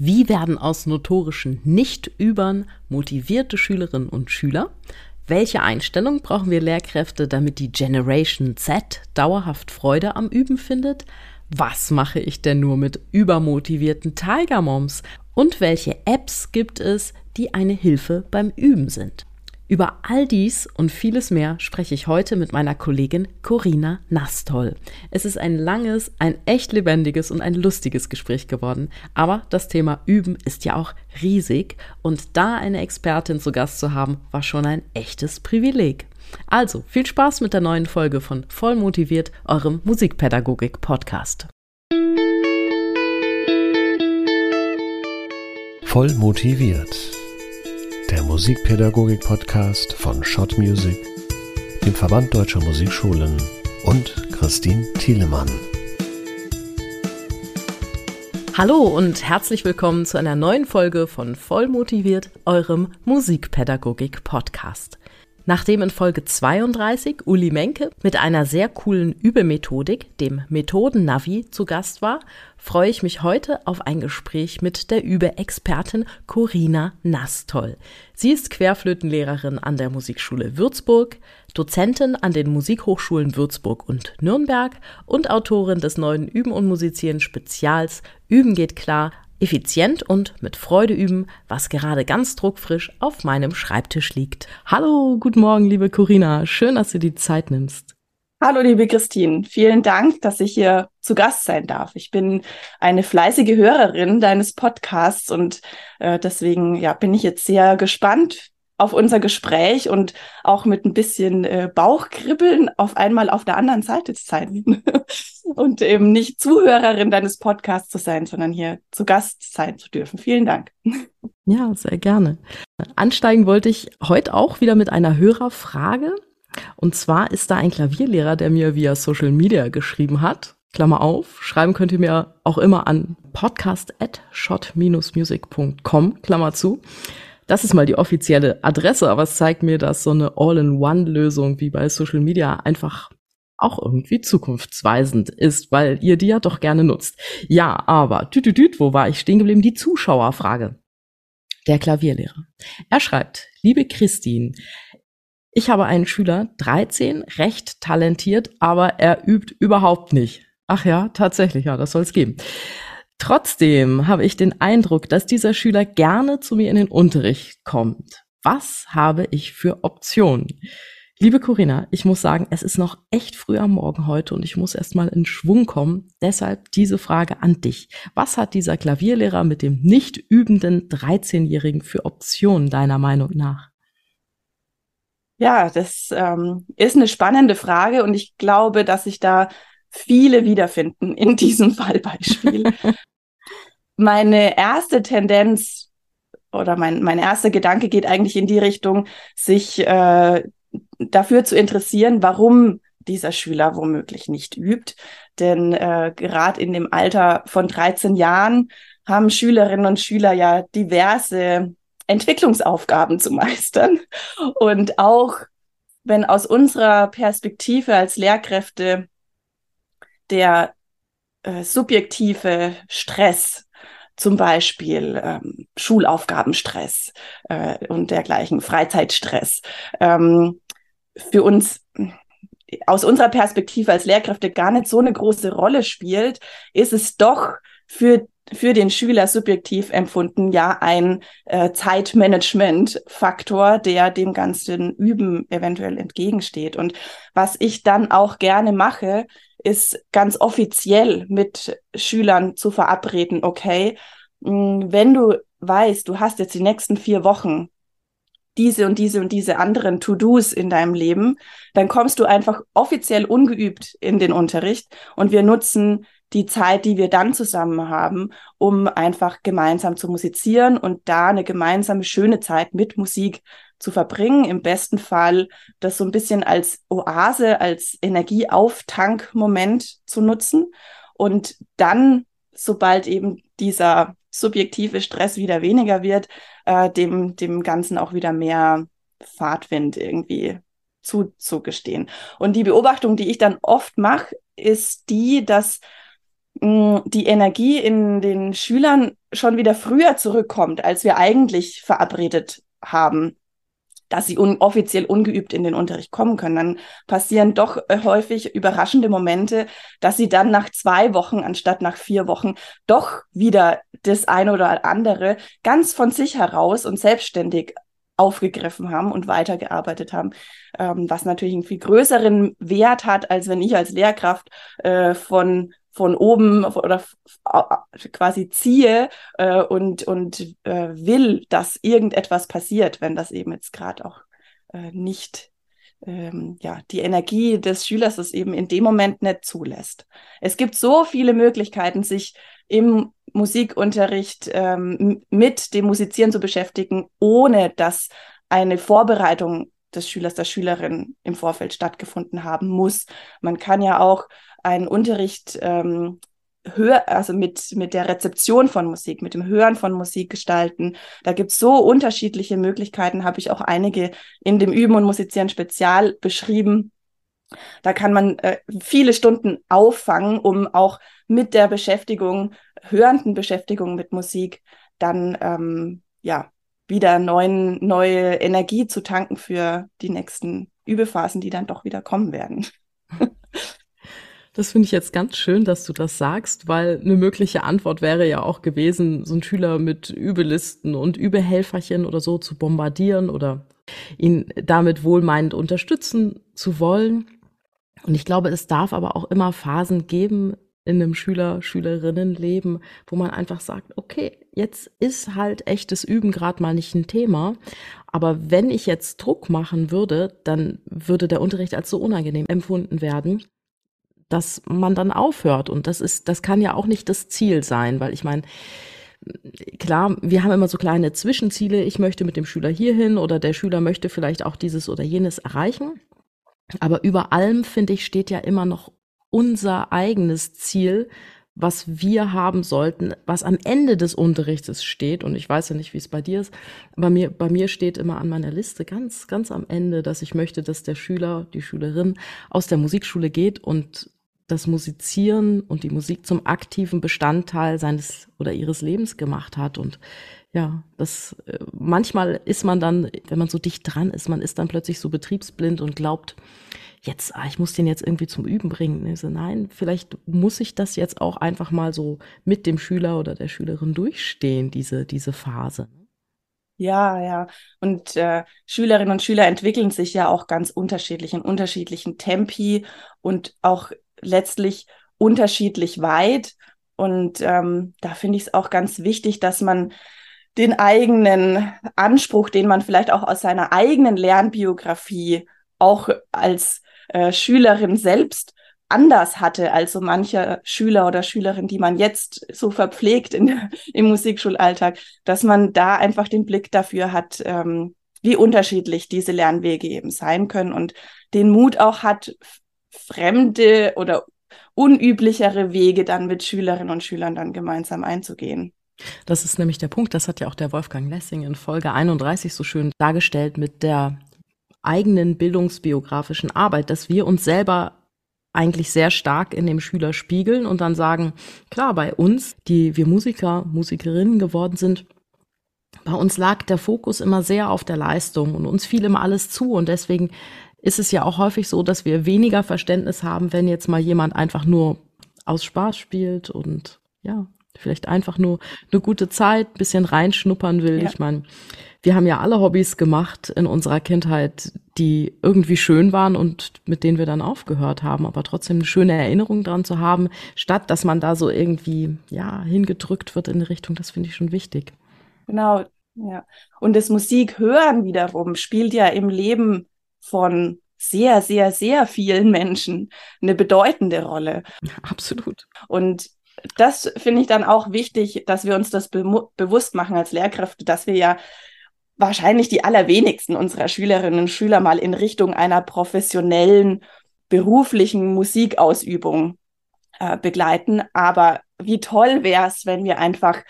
Wie werden aus notorischen Nicht-Übern motivierte Schülerinnen und Schüler? Welche Einstellung brauchen wir Lehrkräfte, damit die Generation Z dauerhaft Freude am Üben findet? Was mache ich denn nur mit übermotivierten Tiger Moms? Und welche Apps gibt es, die eine Hilfe beim Üben sind? Über all dies und vieles mehr spreche ich heute mit meiner Kollegin Corinna Nastol. Es ist ein langes, ein echt lebendiges und ein lustiges Gespräch geworden. Aber das Thema Üben ist ja auch riesig und da eine Expertin zu Gast zu haben, war schon ein echtes Privileg. Also viel Spaß mit der neuen Folge von Voll motiviert, eurem Musikpädagogik-Podcast. Voll motiviert der Musikpädagogik-Podcast von Shot Music, dem Verband Deutscher Musikschulen und Christine Thielemann. Hallo und herzlich willkommen zu einer neuen Folge von Voll motiviert, eurem Musikpädagogik-Podcast. Nachdem in Folge 32 Uli Menke mit einer sehr coolen Übemethodik, dem Methoden-Navi, zu Gast war, freue ich mich heute auf ein Gespräch mit der Übeexpertin Corina Nastol. Sie ist Querflötenlehrerin an der Musikschule Würzburg, Dozentin an den Musikhochschulen Würzburg und Nürnberg und Autorin des neuen Üben und Musizieren Spezials Üben geht klar effizient und mit Freude üben, was gerade ganz druckfrisch auf meinem Schreibtisch liegt. Hallo, guten Morgen, liebe Corinna. Schön, dass du die Zeit nimmst. Hallo, liebe Christine. Vielen Dank, dass ich hier zu Gast sein darf. Ich bin eine fleißige Hörerin deines Podcasts und äh, deswegen ja, bin ich jetzt sehr gespannt, auf unser Gespräch und auch mit ein bisschen äh, Bauchkribbeln auf einmal auf der anderen Seite zu sein und eben nicht Zuhörerin deines Podcasts zu sein, sondern hier zu Gast sein zu dürfen. Vielen Dank. Ja, sehr gerne. Ansteigen wollte ich heute auch wieder mit einer Hörerfrage. Und zwar ist da ein Klavierlehrer, der mir via Social Media geschrieben hat. Klammer auf, schreiben könnt ihr mir auch immer an podcast at shot-music.com, Klammer zu. Das ist mal die offizielle Adresse, aber es zeigt mir, dass so eine All-in-One-Lösung wie bei Social Media einfach auch irgendwie zukunftsweisend ist, weil ihr die ja doch gerne nutzt. Ja, aber tütütüt, wo war ich stehen geblieben? Die Zuschauerfrage. Der Klavierlehrer. Er schreibt, liebe Christine, ich habe einen Schüler, 13, recht talentiert, aber er übt überhaupt nicht. Ach ja, tatsächlich, ja, das soll es geben. Trotzdem habe ich den Eindruck, dass dieser Schüler gerne zu mir in den Unterricht kommt. Was habe ich für Optionen? Liebe Corinna, ich muss sagen, es ist noch echt früh am Morgen heute und ich muss erstmal in Schwung kommen. Deshalb diese Frage an dich. Was hat dieser Klavierlehrer mit dem nicht übenden 13-Jährigen für Optionen deiner Meinung nach? Ja, das ähm, ist eine spannende Frage und ich glaube, dass sich da viele wiederfinden in diesem Fallbeispiel. Meine erste Tendenz oder mein, mein erster Gedanke geht eigentlich in die Richtung, sich äh, dafür zu interessieren, warum dieser Schüler womöglich nicht übt. Denn äh, gerade in dem Alter von 13 Jahren haben Schülerinnen und Schüler ja diverse Entwicklungsaufgaben zu meistern. Und auch wenn aus unserer Perspektive als Lehrkräfte der äh, subjektive Stress, zum Beispiel ähm, Schulaufgabenstress äh, und dergleichen, Freizeitstress, ähm, für uns aus unserer Perspektive als Lehrkräfte gar nicht so eine große Rolle spielt, ist es doch für für den Schüler subjektiv empfunden ja ein äh, Zeitmanagement-Faktor, der dem ganzen Üben eventuell entgegensteht. Und was ich dann auch gerne mache, ist ganz offiziell mit Schülern zu verabreden, okay, mh, hm, wenn du weißt, du hast jetzt die nächsten vier Wochen diese und diese und diese anderen To-Dos in deinem Leben, dann kommst du einfach offiziell ungeübt in den Unterricht und wir nutzen die Zeit, die wir dann zusammen haben, um einfach gemeinsam zu musizieren und da eine gemeinsame schöne Zeit mit Musik zu verbringen. Im besten Fall das so ein bisschen als Oase, als Energieauftankmoment zu nutzen und dann, sobald eben dieser subjektive Stress wieder weniger wird, äh, dem, dem Ganzen auch wieder mehr Fahrtwind irgendwie zuzugestehen. Und die Beobachtung, die ich dann oft mache, ist die, dass mh, die Energie in den Schülern schon wieder früher zurückkommt, als wir eigentlich verabredet haben dass sie un offiziell ungeübt in den Unterricht kommen können. Dann passieren doch äh, häufig überraschende Momente, dass sie dann nach zwei Wochen anstatt nach vier Wochen doch wieder das eine oder andere ganz von sich heraus und selbstständig aufgegriffen haben und weitergearbeitet haben, ähm, was natürlich einen viel größeren Wert hat, als wenn ich als Lehrkraft äh, von von oben oder quasi ziehe äh, und, und äh, will, dass irgendetwas passiert, wenn das eben jetzt gerade auch äh, nicht ähm, ja, die Energie des Schülers es eben in dem Moment nicht zulässt. Es gibt so viele Möglichkeiten, sich im Musikunterricht ähm, mit dem Musizieren zu beschäftigen, ohne dass eine Vorbereitung des Schülers, der Schülerin im Vorfeld stattgefunden haben muss. Man kann ja auch einen Unterricht ähm, hör, also mit, mit der Rezeption von Musik, mit dem Hören von Musik gestalten. Da gibt es so unterschiedliche Möglichkeiten, habe ich auch einige in dem Üben und Musizieren Spezial beschrieben. Da kann man äh, viele Stunden auffangen, um auch mit der Beschäftigung, hörenden Beschäftigung mit Musik, dann ähm, ja wieder neuen, neue Energie zu tanken für die nächsten Übephasen, die dann doch wieder kommen werden. Das finde ich jetzt ganz schön, dass du das sagst, weil eine mögliche Antwort wäre ja auch gewesen, so einen Schüler mit Übelisten und Übehelferchen oder so zu bombardieren oder ihn damit wohlmeinend unterstützen zu wollen. Und ich glaube, es darf aber auch immer Phasen geben in einem Schüler, Schülerinnenleben, wo man einfach sagt, okay, jetzt ist halt echtes Üben gerade mal nicht ein Thema. Aber wenn ich jetzt Druck machen würde, dann würde der Unterricht als so unangenehm empfunden werden, dass man dann aufhört. Und das ist, das kann ja auch nicht das Ziel sein, weil ich meine, klar, wir haben immer so kleine Zwischenziele. Ich möchte mit dem Schüler hierhin oder der Schüler möchte vielleicht auch dieses oder jenes erreichen. Aber über allem, finde ich, steht ja immer noch unser eigenes Ziel, was wir haben sollten, was am Ende des Unterrichtes steht. Und ich weiß ja nicht, wie es bei dir ist. Bei mir, bei mir steht immer an meiner Liste ganz, ganz am Ende, dass ich möchte, dass der Schüler, die Schülerin aus der Musikschule geht und das Musizieren und die Musik zum aktiven Bestandteil seines oder ihres Lebens gemacht hat. Und ja, das äh, manchmal ist man dann, wenn man so dicht dran ist, man ist dann plötzlich so betriebsblind und glaubt, jetzt, ah, ich muss den jetzt irgendwie zum Üben bringen. Ich so, nein, vielleicht muss ich das jetzt auch einfach mal so mit dem Schüler oder der Schülerin durchstehen, diese, diese Phase. Ja, ja. Und äh, Schülerinnen und Schüler entwickeln sich ja auch ganz unterschiedlich in unterschiedlichen Tempi und auch letztlich unterschiedlich weit. Und ähm, da finde ich es auch ganz wichtig, dass man den eigenen Anspruch, den man vielleicht auch aus seiner eigenen Lernbiografie auch als äh, Schülerin selbst anders hatte als so mancher Schüler oder Schülerin, die man jetzt so verpflegt in, im Musikschulalltag, dass man da einfach den Blick dafür hat, ähm, wie unterschiedlich diese Lernwege eben sein können und den Mut auch hat, fremde oder unüblichere Wege dann mit Schülerinnen und Schülern dann gemeinsam einzugehen. Das ist nämlich der Punkt, das hat ja auch der Wolfgang Lessing in Folge 31 so schön dargestellt mit der eigenen bildungsbiografischen Arbeit, dass wir uns selber eigentlich sehr stark in dem Schüler spiegeln und dann sagen, klar, bei uns, die wir Musiker, Musikerinnen geworden sind, bei uns lag der Fokus immer sehr auf der Leistung und uns fiel immer alles zu und deswegen ist es ja auch häufig so, dass wir weniger Verständnis haben, wenn jetzt mal jemand einfach nur aus Spaß spielt und ja, vielleicht einfach nur eine gute Zeit, bisschen reinschnuppern will. Ja. Ich meine, wir haben ja alle Hobbys gemacht in unserer Kindheit, die irgendwie schön waren und mit denen wir dann aufgehört haben, aber trotzdem eine schöne Erinnerung dran zu haben, statt dass man da so irgendwie ja hingedrückt wird in eine Richtung, das finde ich schon wichtig. Genau, ja. Und das Musikhören wiederum spielt ja im Leben von sehr, sehr, sehr vielen Menschen eine bedeutende Rolle. Absolut. Und das finde ich dann auch wichtig, dass wir uns das be bewusst machen als Lehrkräfte, dass wir ja wahrscheinlich die allerwenigsten unserer Schülerinnen und Schüler mal in Richtung einer professionellen beruflichen Musikausübung äh, begleiten. Aber wie toll wäre es, wenn wir einfach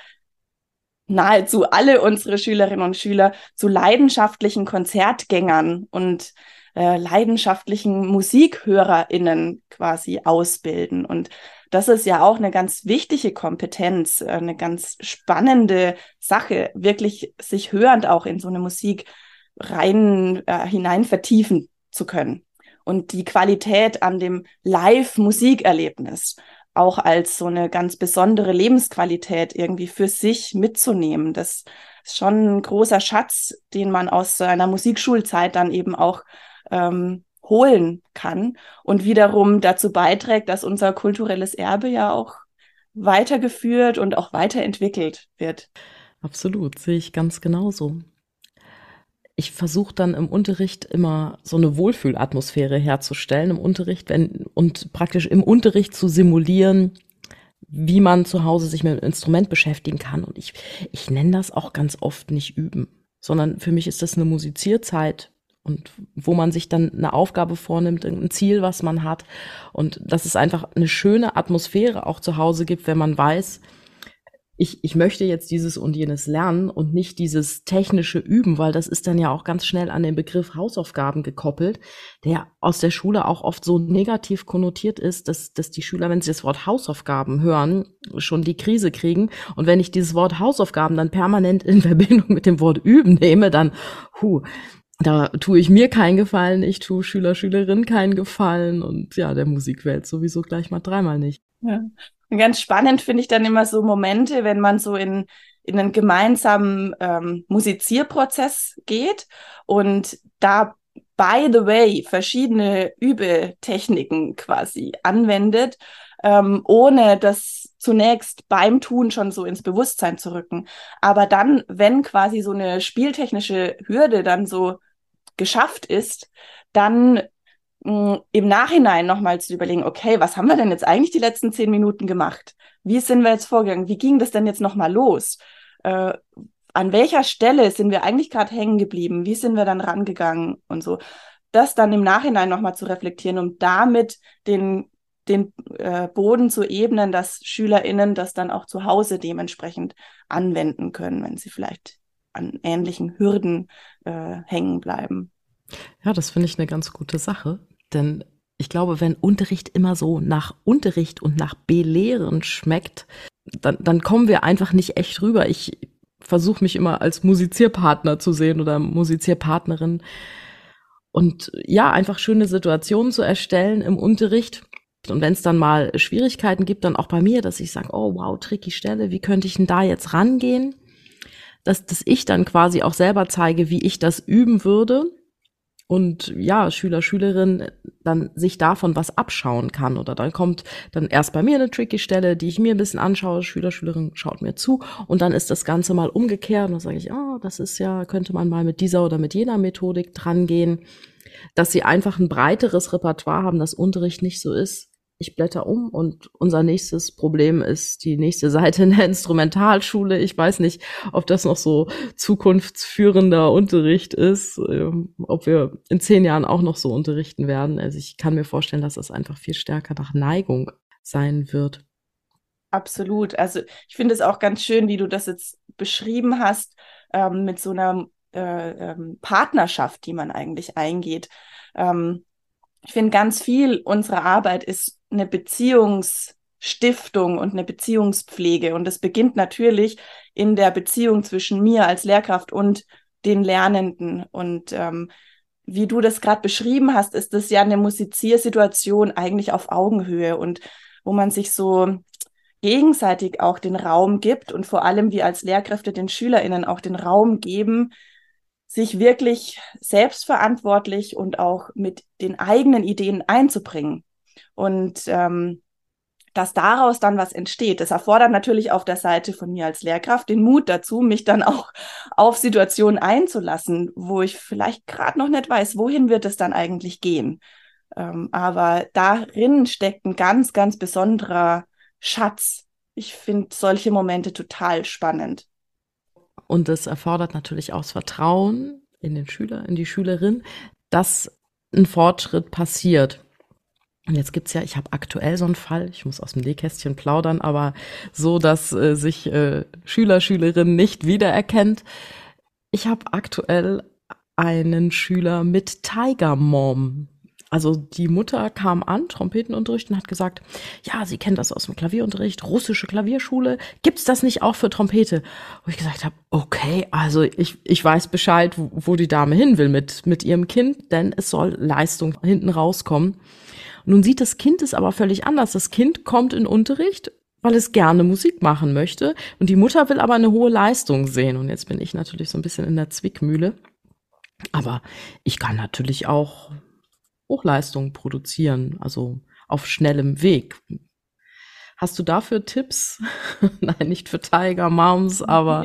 nahezu alle unsere Schülerinnen und Schüler zu leidenschaftlichen Konzertgängern und äh, leidenschaftlichen MusikhörerInnen quasi ausbilden. Und das ist ja auch eine ganz wichtige Kompetenz, äh, eine ganz spannende Sache, wirklich sich hörend auch in so eine Musik rein äh, hinein vertiefen zu können. Und die Qualität an dem Live-Musikerlebnis auch als so eine ganz besondere Lebensqualität irgendwie für sich mitzunehmen. Das ist schon ein großer Schatz, den man aus seiner Musikschulzeit dann eben auch ähm, holen kann und wiederum dazu beiträgt, dass unser kulturelles Erbe ja auch weitergeführt und auch weiterentwickelt wird. Absolut, sehe ich ganz genauso. Ich versuche dann im Unterricht immer so eine Wohlfühlatmosphäre herzustellen im Unterricht wenn, und praktisch im Unterricht zu simulieren, wie man zu Hause sich mit dem Instrument beschäftigen kann. Und ich, ich nenne das auch ganz oft nicht üben, sondern für mich ist das eine Musizierzeit und wo man sich dann eine Aufgabe vornimmt, ein Ziel, was man hat. Und dass es einfach eine schöne Atmosphäre auch zu Hause gibt, wenn man weiß, ich, ich möchte jetzt dieses und jenes lernen und nicht dieses technische Üben, weil das ist dann ja auch ganz schnell an den Begriff Hausaufgaben gekoppelt, der aus der Schule auch oft so negativ konnotiert ist, dass, dass die Schüler, wenn sie das Wort Hausaufgaben hören, schon die Krise kriegen. Und wenn ich dieses Wort Hausaufgaben dann permanent in Verbindung mit dem Wort Üben nehme, dann, hu, da tue ich mir keinen Gefallen, ich tue Schüler, Schülerinnen keinen Gefallen und ja, der Musikwelt sowieso gleich mal dreimal nicht. Ja. Und ganz spannend finde ich dann immer so Momente, wenn man so in, in einen gemeinsamen ähm, Musizierprozess geht und da by the way verschiedene Übetechniken quasi anwendet, ähm, ohne das zunächst beim Tun schon so ins Bewusstsein zu rücken. Aber dann, wenn quasi so eine spieltechnische Hürde dann so geschafft ist, dann mh, im Nachhinein nochmal zu überlegen, okay, was haben wir denn jetzt eigentlich die letzten zehn Minuten gemacht? Wie sind wir jetzt vorgegangen? Wie ging das denn jetzt nochmal los? Äh, an welcher Stelle sind wir eigentlich gerade hängen geblieben? Wie sind wir dann rangegangen und so? Das dann im Nachhinein nochmal zu reflektieren, um damit den, den äh, Boden zu ebnen, dass SchülerInnen das dann auch zu Hause dementsprechend anwenden können, wenn sie vielleicht an ähnlichen Hürden äh, hängen bleiben. Ja, das finde ich eine ganz gute Sache, denn ich glaube, wenn Unterricht immer so nach Unterricht und nach Belehren schmeckt, dann, dann kommen wir einfach nicht echt rüber. Ich versuche mich immer als Musizierpartner zu sehen oder Musizierpartnerin. Und ja, einfach schöne Situationen zu erstellen im Unterricht. Und wenn es dann mal Schwierigkeiten gibt, dann auch bei mir, dass ich sage, oh wow, tricky Stelle, wie könnte ich denn da jetzt rangehen? Dass, dass ich dann quasi auch selber zeige, wie ich das üben würde und ja, Schüler, Schülerin dann sich davon was abschauen kann. Oder dann kommt dann erst bei mir eine tricky Stelle, die ich mir ein bisschen anschaue, Schüler, Schülerin schaut mir zu und dann ist das Ganze mal umgekehrt und dann sage ich, ah, das ist ja, könnte man mal mit dieser oder mit jener Methodik drangehen, dass sie einfach ein breiteres Repertoire haben, das Unterricht nicht so ist, ich blätter um und unser nächstes Problem ist die nächste Seite in der Instrumentalschule. Ich weiß nicht, ob das noch so zukunftsführender Unterricht ist, ähm, ob wir in zehn Jahren auch noch so unterrichten werden. Also ich kann mir vorstellen, dass das einfach viel stärker nach Neigung sein wird. Absolut. Also ich finde es auch ganz schön, wie du das jetzt beschrieben hast, ähm, mit so einer äh, ähm, Partnerschaft, die man eigentlich eingeht. Ähm, ich finde, ganz viel unserer Arbeit ist eine Beziehungsstiftung und eine Beziehungspflege. Und das beginnt natürlich in der Beziehung zwischen mir als Lehrkraft und den Lernenden. Und ähm, wie du das gerade beschrieben hast, ist das ja eine Musiziersituation eigentlich auf Augenhöhe und wo man sich so gegenseitig auch den Raum gibt und vor allem wir als Lehrkräfte den SchülerInnen auch den Raum geben, sich wirklich selbstverantwortlich und auch mit den eigenen Ideen einzubringen. Und ähm, dass daraus dann was entsteht. Das erfordert natürlich auf der Seite von mir als Lehrkraft den Mut dazu, mich dann auch auf Situationen einzulassen, wo ich vielleicht gerade noch nicht weiß, wohin wird es dann eigentlich gehen. Ähm, aber darin steckt ein ganz, ganz besonderer Schatz. Ich finde solche Momente total spannend. Und es erfordert natürlich auch das Vertrauen in den Schüler, in die Schülerin, dass ein Fortschritt passiert. Und jetzt gibt's ja, ich habe aktuell so einen Fall, ich muss aus dem Nähkästchen plaudern, aber so, dass äh, sich äh, Schüler, Schülerin nicht wiedererkennt. Ich habe aktuell einen Schüler mit Tiger Mom. also die Mutter kam an, Trompetenunterricht, und hat gesagt, ja, sie kennt das aus dem Klavierunterricht, russische Klavierschule, gibt's das nicht auch für Trompete? Wo ich gesagt habe, okay, also ich, ich weiß Bescheid, wo, wo die Dame hin will mit, mit ihrem Kind, denn es soll Leistung hinten rauskommen. Nun sieht das Kind es aber völlig anders. Das Kind kommt in Unterricht weil es gerne Musik machen möchte. Und die Mutter will aber eine hohe Leistung sehen. Und jetzt bin ich natürlich so ein bisschen in der Zwickmühle. Aber ich kann natürlich auch Hochleistungen produzieren, also auf schnellem Weg. Hast du dafür Tipps? Nein, nicht für Tiger Moms, aber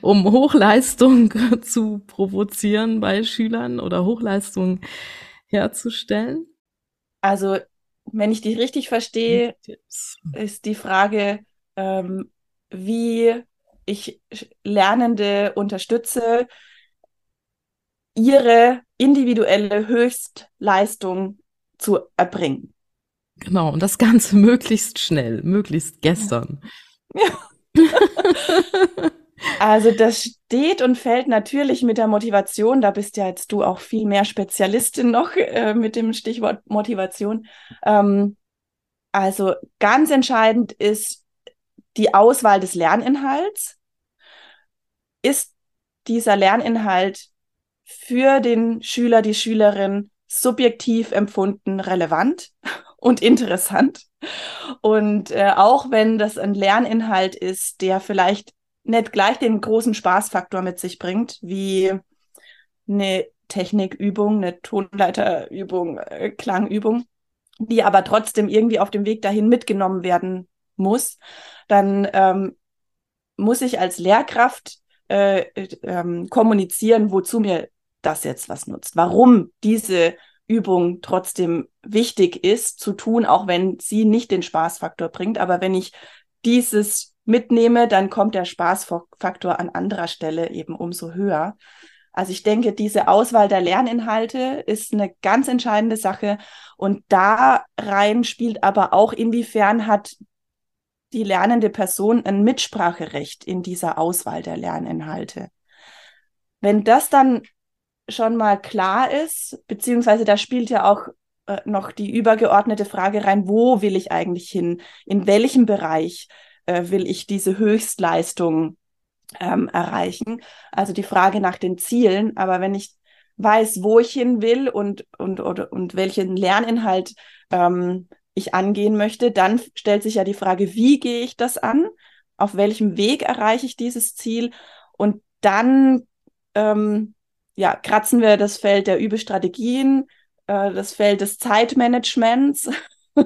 um Hochleistung zu provozieren bei Schülern oder Hochleistung herzustellen? Also, wenn ich dich richtig verstehe, Tipps. ist die Frage, ähm, wie ich Lernende unterstütze, ihre individuelle Höchstleistung zu erbringen. Genau, und das Ganze möglichst schnell, möglichst gestern. Ja. also das steht und fällt natürlich mit der Motivation. Da bist ja jetzt du auch viel mehr Spezialistin noch äh, mit dem Stichwort Motivation. Ähm, also ganz entscheidend ist die Auswahl des Lerninhalts. Ist dieser Lerninhalt für den Schüler, die Schülerin subjektiv empfunden relevant und interessant. Und äh, auch wenn das ein Lerninhalt ist, der vielleicht nicht gleich den großen Spaßfaktor mit sich bringt, wie eine Technikübung, eine Tonleiterübung, äh, Klangübung, die aber trotzdem irgendwie auf dem Weg dahin mitgenommen werden muss, dann ähm, muss ich als Lehrkraft äh, äh, kommunizieren, wozu mir das jetzt was nutzt, warum diese Übung trotzdem wichtig ist zu tun, auch wenn sie nicht den Spaßfaktor bringt. Aber wenn ich dieses mitnehme, dann kommt der Spaßfaktor an anderer Stelle eben umso höher. Also ich denke, diese Auswahl der Lerninhalte ist eine ganz entscheidende Sache. Und da rein spielt aber auch, inwiefern hat die lernende Person ein Mitspracherecht in dieser Auswahl der Lerninhalte. Wenn das dann schon mal klar ist, beziehungsweise da spielt ja auch äh, noch die übergeordnete Frage rein, wo will ich eigentlich hin? In welchem Bereich äh, will ich diese Höchstleistung ähm, erreichen? Also die Frage nach den Zielen. Aber wenn ich weiß, wo ich hin will und, und, und, und welchen Lerninhalt ähm, ich angehen möchte, dann stellt sich ja die Frage, wie gehe ich das an? Auf welchem Weg erreiche ich dieses Ziel? Und dann ähm, ja, kratzen wir das Feld der Übestrategien, äh, das Feld des Zeitmanagements,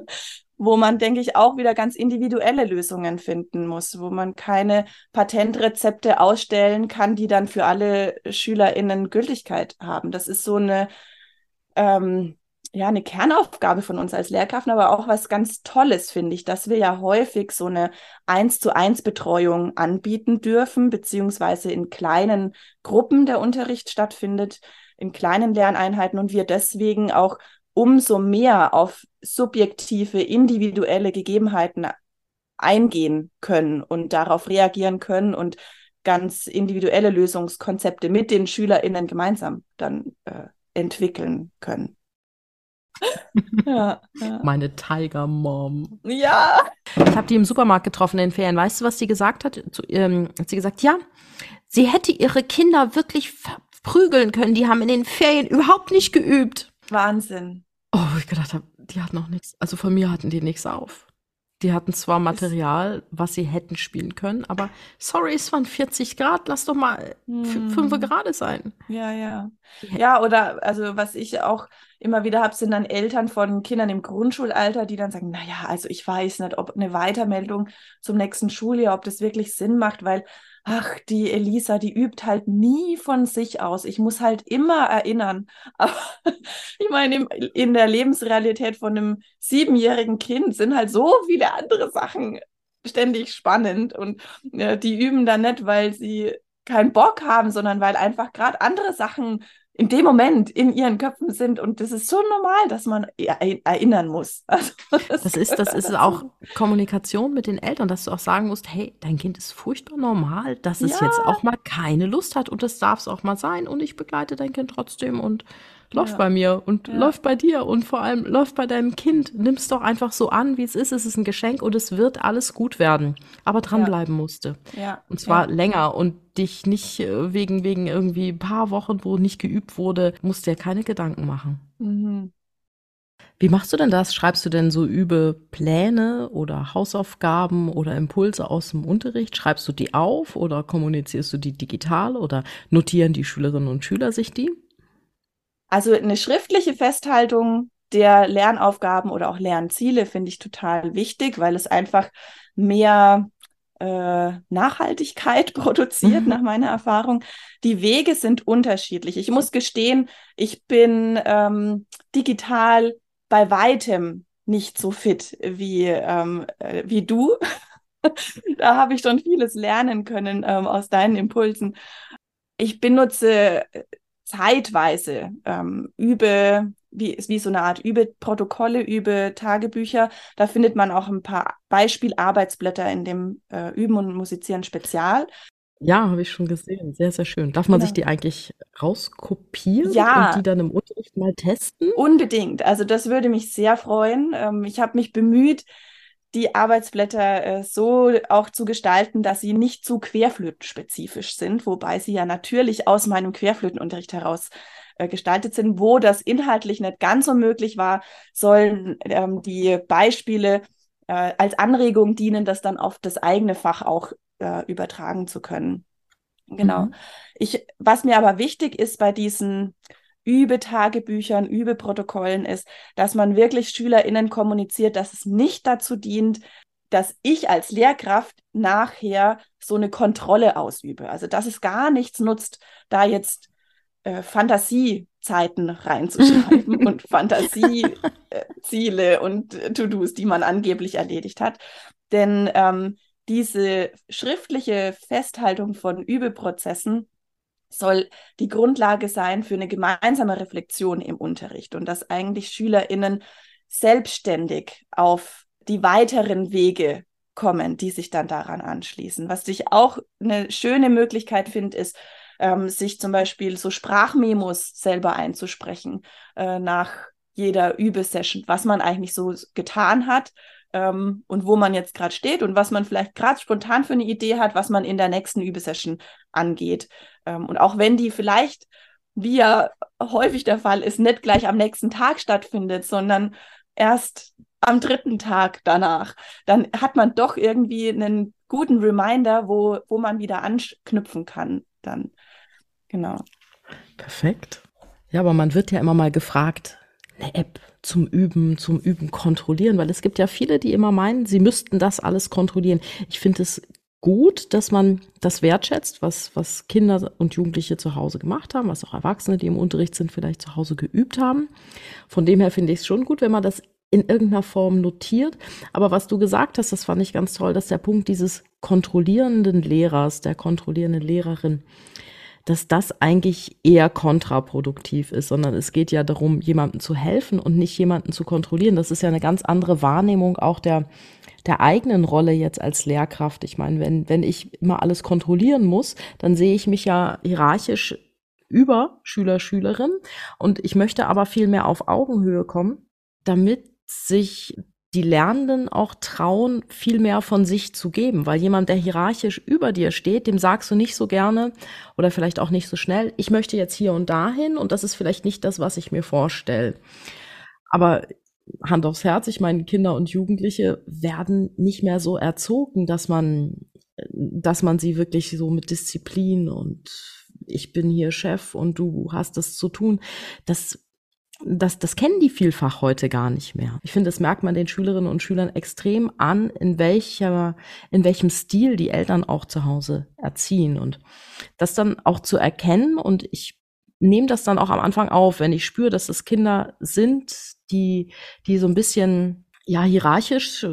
wo man, denke ich, auch wieder ganz individuelle Lösungen finden muss, wo man keine Patentrezepte ausstellen kann, die dann für alle SchülerInnen Gültigkeit haben. Das ist so eine ähm, ja, eine Kernaufgabe von uns als Lehrkräften, aber auch was ganz Tolles, finde ich, dass wir ja häufig so eine eins zu eins Betreuung anbieten dürfen, beziehungsweise in kleinen Gruppen der Unterricht stattfindet, in kleinen Lerneinheiten und wir deswegen auch umso mehr auf subjektive, individuelle Gegebenheiten eingehen können und darauf reagieren können und ganz individuelle Lösungskonzepte mit den SchülerInnen gemeinsam dann äh, entwickeln können ja, ja. Meine Tiger Mom. Ja. Ich habe die im Supermarkt getroffen in den Ferien. Weißt du, was sie gesagt hat? Zu, ähm, hat sie gesagt, ja, sie hätte ihre Kinder wirklich verprügeln können. Die haben in den Ferien überhaupt nicht geübt. Wahnsinn. Oh, ich gedacht habe, die hat noch nichts. Also von mir hatten die nichts auf. Die hatten zwar Material, was sie hätten spielen können, aber sorry, es waren 40 Grad, lass doch mal hm. 5 Grad sein. Ja, ja. Ja, oder also was ich auch immer wieder habe, sind dann Eltern von Kindern im Grundschulalter, die dann sagen, naja, also ich weiß nicht, ob eine Weitermeldung zum nächsten Schuljahr, ob das wirklich Sinn macht, weil ach, die Elisa, die übt halt nie von sich aus. Ich muss halt immer erinnern. Aber ich meine, in der Lebensrealität von einem siebenjährigen Kind sind halt so viele andere Sachen ständig spannend und äh, die üben dann nicht, weil sie keinen Bock haben, sondern weil einfach gerade andere Sachen in dem Moment in ihren Köpfen sind und das ist so normal, dass man erinnern muss. Also, das, das ist, das ist auch Kommunikation mit den Eltern, dass du auch sagen musst, hey, dein Kind ist furchtbar normal, dass es ja. jetzt auch mal keine Lust hat und das darf es auch mal sein und ich begleite dein Kind trotzdem und läuft ja. bei mir und ja. läuft bei dir und vor allem läuft bei deinem Kind. Nimm's doch einfach so an, wie es ist. Es ist ein Geschenk und es wird alles gut werden. Aber dranbleiben ja. musste. Ja. Und zwar länger und dich nicht äh, wegen, wegen irgendwie ein paar Wochen, wo nicht geübt wurde, musst dir keine Gedanken machen. Mhm. Wie machst du denn das? Schreibst du denn so übe Pläne oder Hausaufgaben oder Impulse aus dem Unterricht? Schreibst du die auf oder kommunizierst du die digital oder notieren die Schülerinnen und Schüler sich die? Also eine schriftliche Festhaltung der Lernaufgaben oder auch Lernziele finde ich total wichtig, weil es einfach mehr äh, Nachhaltigkeit produziert, mhm. nach meiner Erfahrung. Die Wege sind unterschiedlich. Ich muss gestehen, ich bin ähm, digital bei weitem nicht so fit wie, ähm, äh, wie du. da habe ich schon vieles lernen können ähm, aus deinen Impulsen. Ich benutze zeitweise ähm, übe, wie, wie so eine Art Übeprotokolle, Übe-Tagebücher. Da findet man auch ein paar Beispielarbeitsblätter in dem äh, Üben und Musizieren Spezial. Ja, habe ich schon gesehen. Sehr, sehr schön. Darf man genau. sich die eigentlich rauskopieren ja. und die dann im Unterricht mal testen? Unbedingt. Also das würde mich sehr freuen. Ähm, ich habe mich bemüht, die Arbeitsblätter äh, so auch zu gestalten, dass sie nicht zu querflötenspezifisch sind, wobei sie ja natürlich aus meinem Querflötenunterricht heraus äh, gestaltet sind. Wo das inhaltlich nicht ganz so möglich war, sollen ähm, die Beispiele äh, als Anregung dienen, das dann auf das eigene Fach auch äh, übertragen zu können. Genau. Mhm. Ich, was mir aber wichtig ist bei diesen Übetagebüchern, Übeprotokollen ist, dass man wirklich SchülerInnen kommuniziert, dass es nicht dazu dient, dass ich als Lehrkraft nachher so eine Kontrolle ausübe. Also dass es gar nichts nutzt, da jetzt äh, Fantasiezeiten reinzuschreiben und Fantasieziele und äh, To-Dos, die man angeblich erledigt hat. Denn ähm, diese schriftliche Festhaltung von Übeprozessen soll die Grundlage sein für eine gemeinsame Reflexion im Unterricht und dass eigentlich SchülerInnen selbstständig auf die weiteren Wege kommen, die sich dann daran anschließen. Was ich auch eine schöne Möglichkeit finde, ist, ähm, sich zum Beispiel so Sprachmemos selber einzusprechen äh, nach jeder Übesession, was man eigentlich so getan hat ähm, und wo man jetzt gerade steht und was man vielleicht gerade spontan für eine Idee hat, was man in der nächsten Übesession angeht. Ähm, und auch wenn die vielleicht, wie ja häufig der Fall ist, nicht gleich am nächsten Tag stattfindet, sondern erst am dritten Tag danach, dann hat man doch irgendwie einen guten Reminder, wo, wo man wieder anknüpfen kann. Dann, genau. Perfekt. Ja, aber man wird ja immer mal gefragt, eine App zum Üben, zum Üben kontrollieren, weil es gibt ja viele, die immer meinen, sie müssten das alles kontrollieren. Ich finde es gut, dass man das wertschätzt, was, was Kinder und Jugendliche zu Hause gemacht haben, was auch Erwachsene, die im Unterricht sind, vielleicht zu Hause geübt haben. Von dem her finde ich es schon gut, wenn man das in irgendeiner Form notiert. Aber was du gesagt hast, das fand ich ganz toll, dass der Punkt dieses kontrollierenden Lehrers, der kontrollierenden Lehrerin, dass das eigentlich eher kontraproduktiv ist, sondern es geht ja darum, jemandem zu helfen und nicht jemanden zu kontrollieren. Das ist ja eine ganz andere Wahrnehmung auch der, der eigenen Rolle jetzt als Lehrkraft. Ich meine, wenn, wenn ich immer alles kontrollieren muss, dann sehe ich mich ja hierarchisch über Schüler, Schülerin und ich möchte aber viel mehr auf Augenhöhe kommen, damit sich die Lernenden auch trauen, viel mehr von sich zu geben, weil jemand, der hierarchisch über dir steht, dem sagst du nicht so gerne oder vielleicht auch nicht so schnell, ich möchte jetzt hier und dahin und das ist vielleicht nicht das, was ich mir vorstelle. Aber Hand aufs Herz, ich meine, Kinder und Jugendliche werden nicht mehr so erzogen, dass man, dass man sie wirklich so mit Disziplin und ich bin hier Chef und du hast das zu tun. Das das, das kennen die vielfach heute gar nicht mehr. Ich finde, das merkt man den Schülerinnen und Schülern extrem an, in welcher, in welchem Stil die Eltern auch zu Hause erziehen und das dann auch zu erkennen und ich nehme das dann auch am Anfang auf, wenn ich spüre, dass es Kinder sind, die, die so ein bisschen, ja, hierarchisch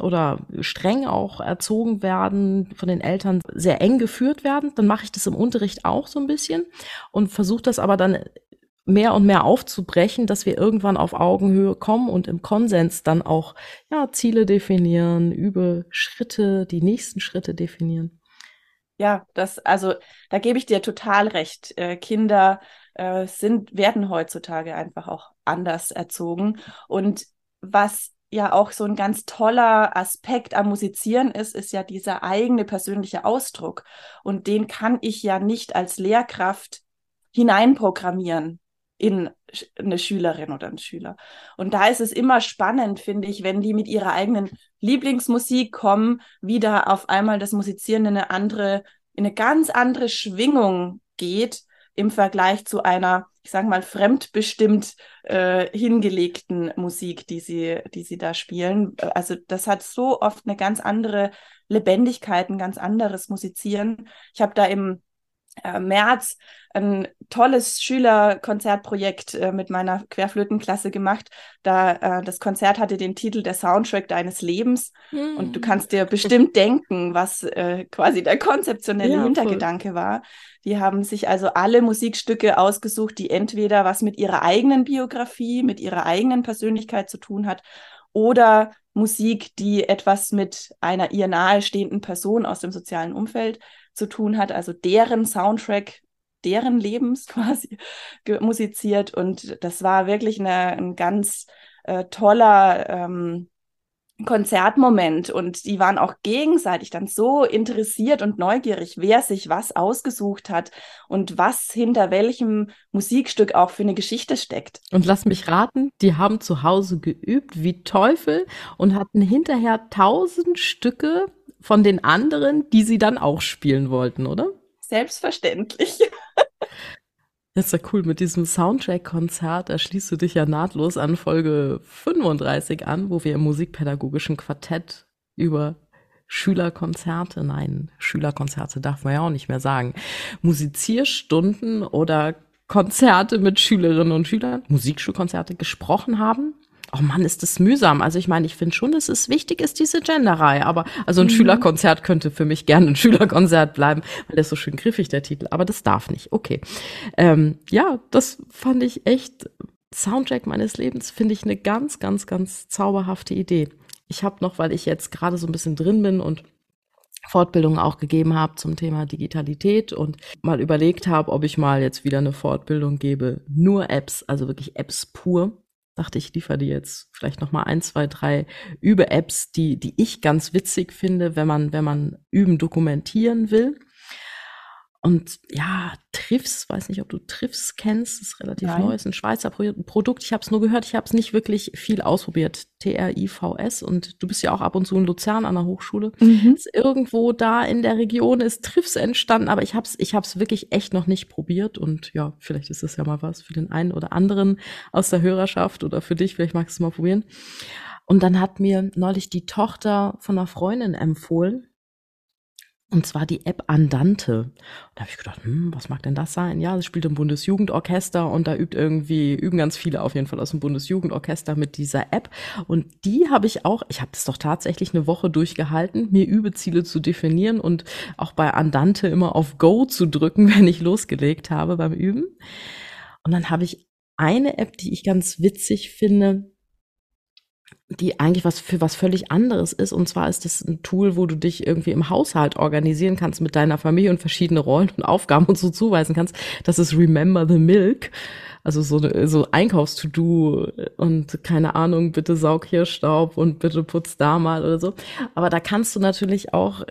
oder streng auch erzogen werden, von den Eltern sehr eng geführt werden, dann mache ich das im Unterricht auch so ein bisschen und versuche das aber dann mehr und mehr aufzubrechen, dass wir irgendwann auf Augenhöhe kommen und im Konsens dann auch ja, Ziele definieren, über Schritte, die nächsten Schritte definieren. Ja, das, also da gebe ich dir total recht. Äh, Kinder äh, sind, werden heutzutage einfach auch anders erzogen. Und was ja auch so ein ganz toller Aspekt am Musizieren ist, ist ja dieser eigene persönliche Ausdruck. Und den kann ich ja nicht als Lehrkraft hineinprogrammieren in eine Schülerin oder einen Schüler. Und da ist es immer spannend, finde ich, wenn die mit ihrer eigenen Lieblingsmusik kommen, wie da auf einmal das Musizieren in eine andere, in eine ganz andere Schwingung geht im Vergleich zu einer, ich sage mal, fremdbestimmt äh, hingelegten Musik, die sie, die sie da spielen. Also das hat so oft eine ganz andere Lebendigkeit, ein ganz anderes Musizieren. Ich habe da im äh, März ein tolles Schülerkonzertprojekt äh, mit meiner Querflötenklasse gemacht. Da äh, das Konzert hatte den Titel Der Soundtrack deines Lebens mhm. und du hm. kannst dir bestimmt denken, was äh, quasi der konzeptionelle ja, Hintergedanke voll. war. Die haben sich also alle Musikstücke ausgesucht, die entweder was mit ihrer eigenen Biografie, mit ihrer eigenen Persönlichkeit zu tun hat oder Musik, die etwas mit einer ihr nahestehenden Person aus dem sozialen Umfeld zu tun hat, also deren Soundtrack deren Lebens quasi musiziert. Und das war wirklich eine, ein ganz äh, toller ähm, Konzertmoment. Und die waren auch gegenseitig dann so interessiert und neugierig, wer sich was ausgesucht hat und was hinter welchem Musikstück auch für eine Geschichte steckt. Und lass mich raten, die haben zu Hause geübt wie Teufel und hatten hinterher tausend Stücke von den anderen, die sie dann auch spielen wollten, oder? Selbstverständlich. Das ist ja cool. Mit diesem Soundtrack-Konzert da schließt du dich ja nahtlos an Folge 35 an, wo wir im musikpädagogischen Quartett über Schülerkonzerte, nein, Schülerkonzerte darf man ja auch nicht mehr sagen, Musizierstunden oder Konzerte mit Schülerinnen und Schülern, Musikschulkonzerte gesprochen haben oh Mann, ist das mühsam. Also ich meine, ich finde schon, dass es wichtig ist, diese Genderei. Aber also ein mhm. Schülerkonzert könnte für mich gerne ein Schülerkonzert bleiben, weil der ist so schön griffig, der Titel. Aber das darf nicht. Okay. Ähm, ja, das fand ich echt Soundtrack meines Lebens, finde ich eine ganz, ganz, ganz zauberhafte Idee. Ich habe noch, weil ich jetzt gerade so ein bisschen drin bin und Fortbildungen auch gegeben habe zum Thema Digitalität und mal überlegt habe, ob ich mal jetzt wieder eine Fortbildung gebe, nur Apps, also wirklich Apps pur dachte ich, liefere dir jetzt vielleicht noch mal ein, zwei, drei Übe-Apps, die, die ich ganz witzig finde, wenn man, wenn man Üben dokumentieren will. Und ja, Triffs, weiß nicht, ob du Triffs kennst, das ist relativ Nein. neu, ist ein Schweizer Pro Produkt. Ich habe es nur gehört, ich habe es nicht wirklich viel ausprobiert. T-R-I-V-S und du bist ja auch ab und zu in Luzern an der Hochschule. Mhm. irgendwo da in der Region ist Triffs entstanden, aber ich habe es ich hab's wirklich echt noch nicht probiert und ja, vielleicht ist das ja mal was für den einen oder anderen aus der Hörerschaft oder für dich, vielleicht magst du es mal probieren. Und dann hat mir neulich die Tochter von einer Freundin empfohlen, und zwar die App Andante. da habe ich gedacht, hm, was mag denn das sein? Ja, es spielt im Bundesjugendorchester und da übt irgendwie, üben ganz viele auf jeden Fall aus dem Bundesjugendorchester mit dieser App. Und die habe ich auch, ich habe das doch tatsächlich eine Woche durchgehalten, mir Übeziele zu definieren und auch bei Andante immer auf Go zu drücken, wenn ich losgelegt habe beim Üben. Und dann habe ich eine App, die ich ganz witzig finde, die eigentlich was für was völlig anderes ist. Und zwar ist das ein Tool, wo du dich irgendwie im Haushalt organisieren kannst mit deiner Familie und verschiedene Rollen und Aufgaben und so zuweisen kannst. Das ist Remember the Milk. Also so, so Einkaufs-To-Do und keine Ahnung, bitte saug hier Staub und bitte putz da mal oder so. Aber da kannst du natürlich auch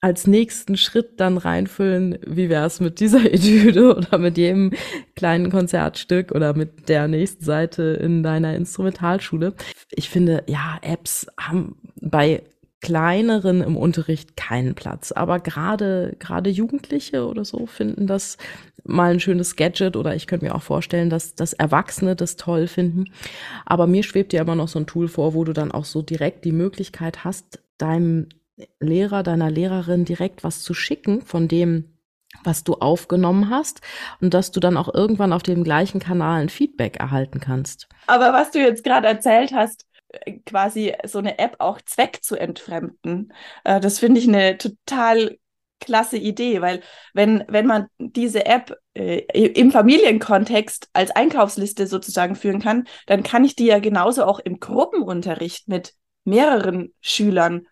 als nächsten Schritt dann reinfüllen, wie wär's mit dieser Etüde oder mit jedem kleinen Konzertstück oder mit der nächsten Seite in deiner Instrumentalschule. Ich finde, ja, Apps haben bei kleineren im Unterricht keinen Platz, aber gerade gerade Jugendliche oder so finden das mal ein schönes Gadget oder ich könnte mir auch vorstellen, dass dass Erwachsene das toll finden. Aber mir schwebt ja immer noch so ein Tool vor, wo du dann auch so direkt die Möglichkeit hast, deinem Lehrer, deiner Lehrerin direkt was zu schicken von dem, was du aufgenommen hast und dass du dann auch irgendwann auf dem gleichen Kanal ein Feedback erhalten kannst. Aber was du jetzt gerade erzählt hast, äh, quasi so eine App auch Zweck zu entfremden, äh, das finde ich eine total klasse Idee, weil wenn, wenn man diese App äh, im Familienkontext als Einkaufsliste sozusagen führen kann, dann kann ich die ja genauso auch im Gruppenunterricht mit mehreren Schülern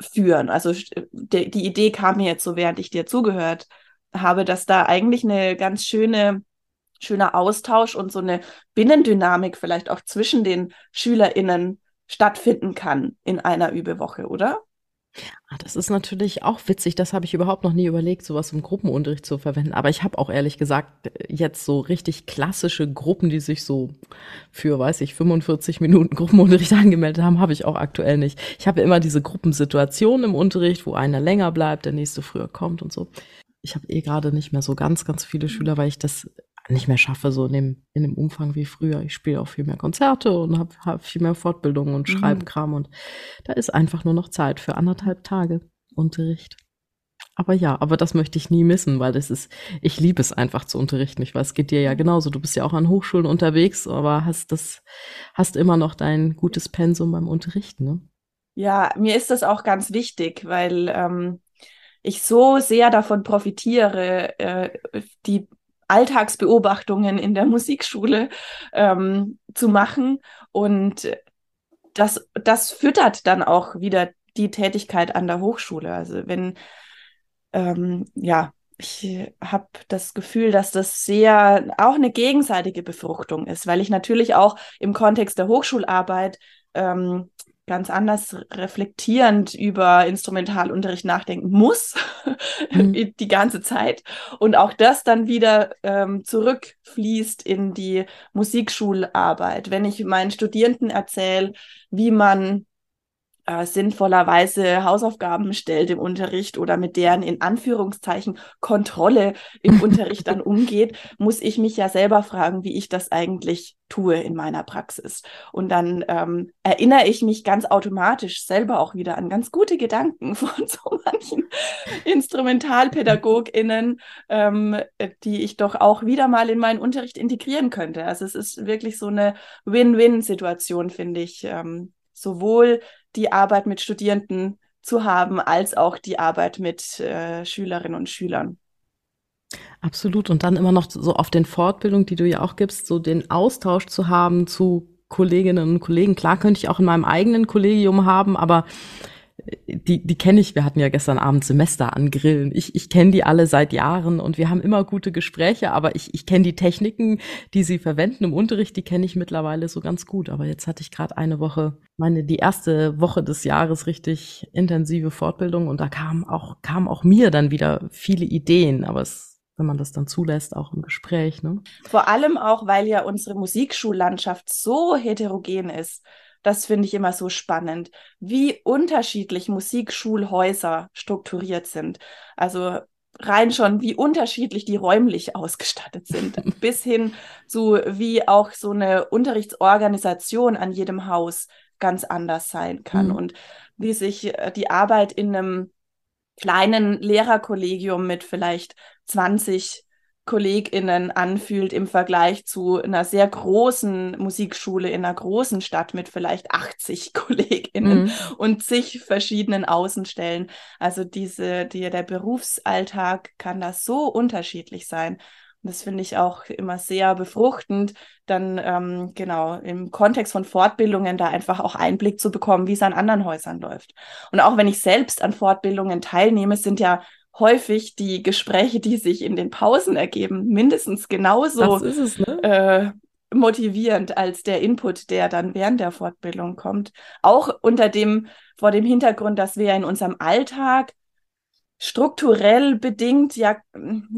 führen. Also die, die Idee kam mir jetzt so, während ich dir zugehört habe, dass da eigentlich eine ganz schöne schöner Austausch und so eine Binnendynamik vielleicht auch zwischen den SchülerInnen stattfinden kann in einer Übewoche, oder? Ah, das ist natürlich auch witzig. Das habe ich überhaupt noch nie überlegt, sowas im Gruppenunterricht zu verwenden. Aber ich habe auch ehrlich gesagt jetzt so richtig klassische Gruppen, die sich so für, weiß ich, 45 Minuten Gruppenunterricht angemeldet haben, habe ich auch aktuell nicht. Ich habe immer diese Gruppensituation im Unterricht, wo einer länger bleibt, der nächste früher kommt und so. Ich habe eh gerade nicht mehr so ganz, ganz viele Schüler, weil ich das nicht mehr schaffe, so in dem, in dem Umfang wie früher. Ich spiele auch viel mehr Konzerte und habe hab viel mehr Fortbildungen und mhm. Schreibkram und da ist einfach nur noch Zeit für anderthalb Tage Unterricht. Aber ja, aber das möchte ich nie missen, weil das ist, ich liebe es einfach zu unterrichten. Ich weiß, es geht dir ja genauso. Du bist ja auch an Hochschulen unterwegs, aber hast das, hast immer noch dein gutes Pensum beim Unterrichten, ne? Ja, mir ist das auch ganz wichtig, weil ähm, ich so sehr davon profitiere, äh, die Alltagsbeobachtungen in der Musikschule ähm, zu machen. Und das, das füttert dann auch wieder die Tätigkeit an der Hochschule. Also wenn, ähm, ja, ich habe das Gefühl, dass das sehr auch eine gegenseitige Befruchtung ist, weil ich natürlich auch im Kontext der Hochschularbeit ähm, ganz anders reflektierend über Instrumentalunterricht nachdenken muss, mhm. die ganze Zeit. Und auch das dann wieder ähm, zurückfließt in die Musikschularbeit. Wenn ich meinen Studierenden erzähle, wie man äh, sinnvollerweise Hausaufgaben stellt im Unterricht oder mit deren in Anführungszeichen Kontrolle im Unterricht dann umgeht, muss ich mich ja selber fragen, wie ich das eigentlich tue in meiner Praxis. Und dann ähm, erinnere ich mich ganz automatisch selber auch wieder an ganz gute Gedanken von so manchen InstrumentalpädagogInnen, ähm, die ich doch auch wieder mal in meinen Unterricht integrieren könnte. Also es ist wirklich so eine Win-Win-Situation, finde ich. Ähm, sowohl die Arbeit mit Studierenden zu haben, als auch die Arbeit mit äh, Schülerinnen und Schülern. Absolut. Und dann immer noch so auf den Fortbildungen, die du ja auch gibst, so den Austausch zu haben zu Kolleginnen und Kollegen. Klar könnte ich auch in meinem eigenen Kollegium haben, aber die, die kenne ich, wir hatten ja gestern Abend Semester an Grillen. Ich, ich kenne die alle seit Jahren und wir haben immer gute Gespräche, aber ich, ich kenne die Techniken, die sie verwenden im Unterricht, die kenne ich mittlerweile so ganz gut. Aber jetzt hatte ich gerade eine Woche, meine, die erste Woche des Jahres richtig intensive Fortbildung und da kam auch, kam auch mir dann wieder viele Ideen, aber es wenn man das dann zulässt, auch im Gespräch. Ne? Vor allem auch, weil ja unsere Musikschullandschaft so heterogen ist. Das finde ich immer so spannend, wie unterschiedlich Musikschulhäuser strukturiert sind. Also rein schon, wie unterschiedlich die räumlich ausgestattet sind, bis hin zu wie auch so eine Unterrichtsorganisation an jedem Haus ganz anders sein kann mhm. und wie sich äh, die Arbeit in einem kleinen Lehrerkollegium mit vielleicht 20 KollegInnen anfühlt im Vergleich zu einer sehr großen Musikschule in einer großen Stadt mit vielleicht 80 KollegInnen mhm. und zig verschiedenen Außenstellen. Also diese, die, der Berufsalltag kann da so unterschiedlich sein. Und das finde ich auch immer sehr befruchtend, dann ähm, genau im Kontext von Fortbildungen da einfach auch Einblick zu bekommen, wie es an anderen Häusern läuft. Und auch wenn ich selbst an Fortbildungen teilnehme, sind ja häufig die Gespräche, die sich in den Pausen ergeben, mindestens genauso es, ne? äh, motivierend als der Input, der dann während der Fortbildung kommt. Auch unter dem, vor dem Hintergrund, dass wir in unserem Alltag strukturell bedingt ja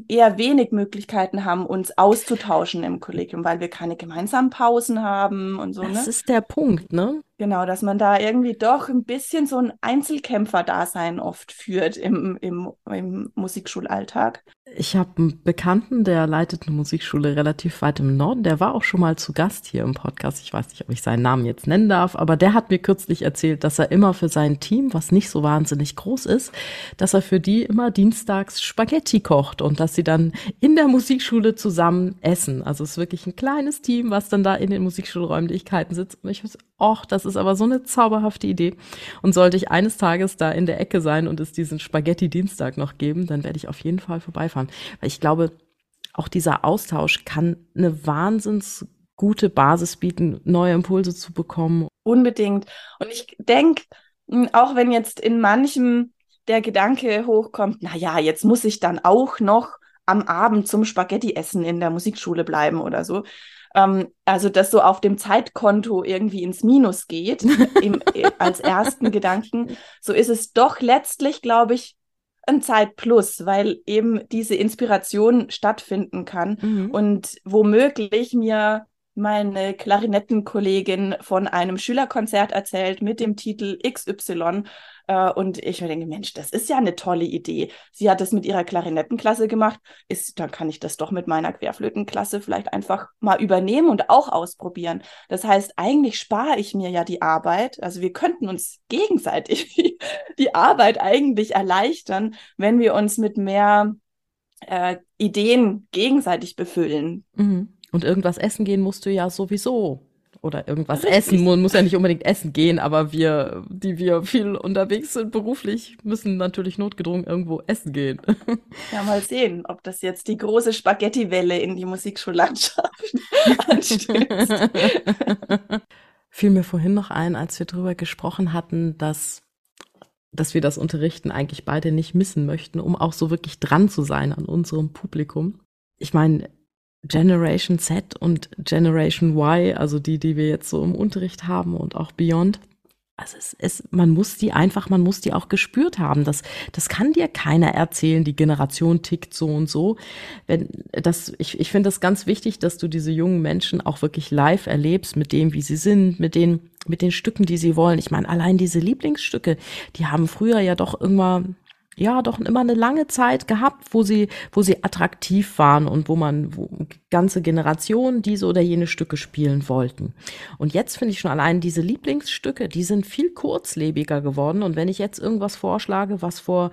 eher wenig Möglichkeiten haben, uns auszutauschen im Kollegium, weil wir keine gemeinsamen Pausen haben und so. Das ne? ist der Punkt, ne? Genau, dass man da irgendwie doch ein bisschen so ein Einzelkämpfer-Dasein oft führt im, im, im Musikschulalltag. Ich habe einen Bekannten, der leitet eine Musikschule relativ weit im Norden. Der war auch schon mal zu Gast hier im Podcast. Ich weiß nicht, ob ich seinen Namen jetzt nennen darf, aber der hat mir kürzlich erzählt, dass er immer für sein Team, was nicht so wahnsinnig groß ist, dass er für die immer dienstags Spaghetti kocht und dass sie dann in der Musikschule zusammen essen. Also es ist wirklich ein kleines Team, was dann da in den Musikschulräumlichkeiten sitzt. Und ich ach, das ist aber so eine zauberhafte Idee. Und sollte ich eines Tages da in der Ecke sein und es diesen Spaghetti-Dienstag noch geben, dann werde ich auf jeden Fall vorbeifahren. Weil ich glaube, auch dieser Austausch kann eine wahnsinns gute Basis bieten, neue Impulse zu bekommen. Unbedingt. Und ich denke, hm, auch wenn jetzt in manchem der Gedanke hochkommt, na ja, jetzt muss ich dann auch noch am Abend zum Spaghetti-Essen in der Musikschule bleiben oder so. Ähm, also, dass so auf dem Zeitkonto irgendwie ins Minus geht, im, äh, als ersten Gedanken. So ist es doch letztlich, glaube ich, ein Zeitplus, weil eben diese Inspiration stattfinden kann mhm. und womöglich mir meine Klarinettenkollegin von einem Schülerkonzert erzählt mit dem Titel XY. Äh, und ich denke, Mensch, das ist ja eine tolle Idee. Sie hat das mit ihrer Klarinettenklasse gemacht. Ist, dann kann ich das doch mit meiner Querflötenklasse vielleicht einfach mal übernehmen und auch ausprobieren. Das heißt, eigentlich spare ich mir ja die Arbeit. Also wir könnten uns gegenseitig die Arbeit eigentlich erleichtern, wenn wir uns mit mehr äh, Ideen gegenseitig befüllen. Mhm. Und irgendwas essen gehen musst du ja sowieso. Oder irgendwas Richtig. essen. Man muss ja nicht unbedingt essen gehen, aber wir, die wir viel unterwegs sind beruflich, müssen natürlich notgedrungen irgendwo essen gehen. Ja, mal sehen, ob das jetzt die große Spaghetti-Welle in die Musikschullandschaft anstößt. Fiel mir vorhin noch ein, als wir darüber gesprochen hatten, dass dass wir das Unterrichten eigentlich beide nicht missen möchten, um auch so wirklich dran zu sein an unserem Publikum. Ich meine, Generation Z und Generation Y, also die, die wir jetzt so im Unterricht haben und auch Beyond. Also es ist, man muss die einfach, man muss die auch gespürt haben. Das, das kann dir keiner erzählen. Die Generation tickt so und so. Wenn das, ich, ich finde das ganz wichtig, dass du diese jungen Menschen auch wirklich live erlebst mit dem, wie sie sind, mit den, mit den Stücken, die sie wollen. Ich meine, allein diese Lieblingsstücke, die haben früher ja doch irgendwann ja doch immer eine lange Zeit gehabt, wo sie, wo sie attraktiv waren und wo man wo ganze Generationen diese oder jene Stücke spielen wollten. Und jetzt finde ich schon allein diese Lieblingsstücke, die sind viel kurzlebiger geworden. Und wenn ich jetzt irgendwas vorschlage, was vor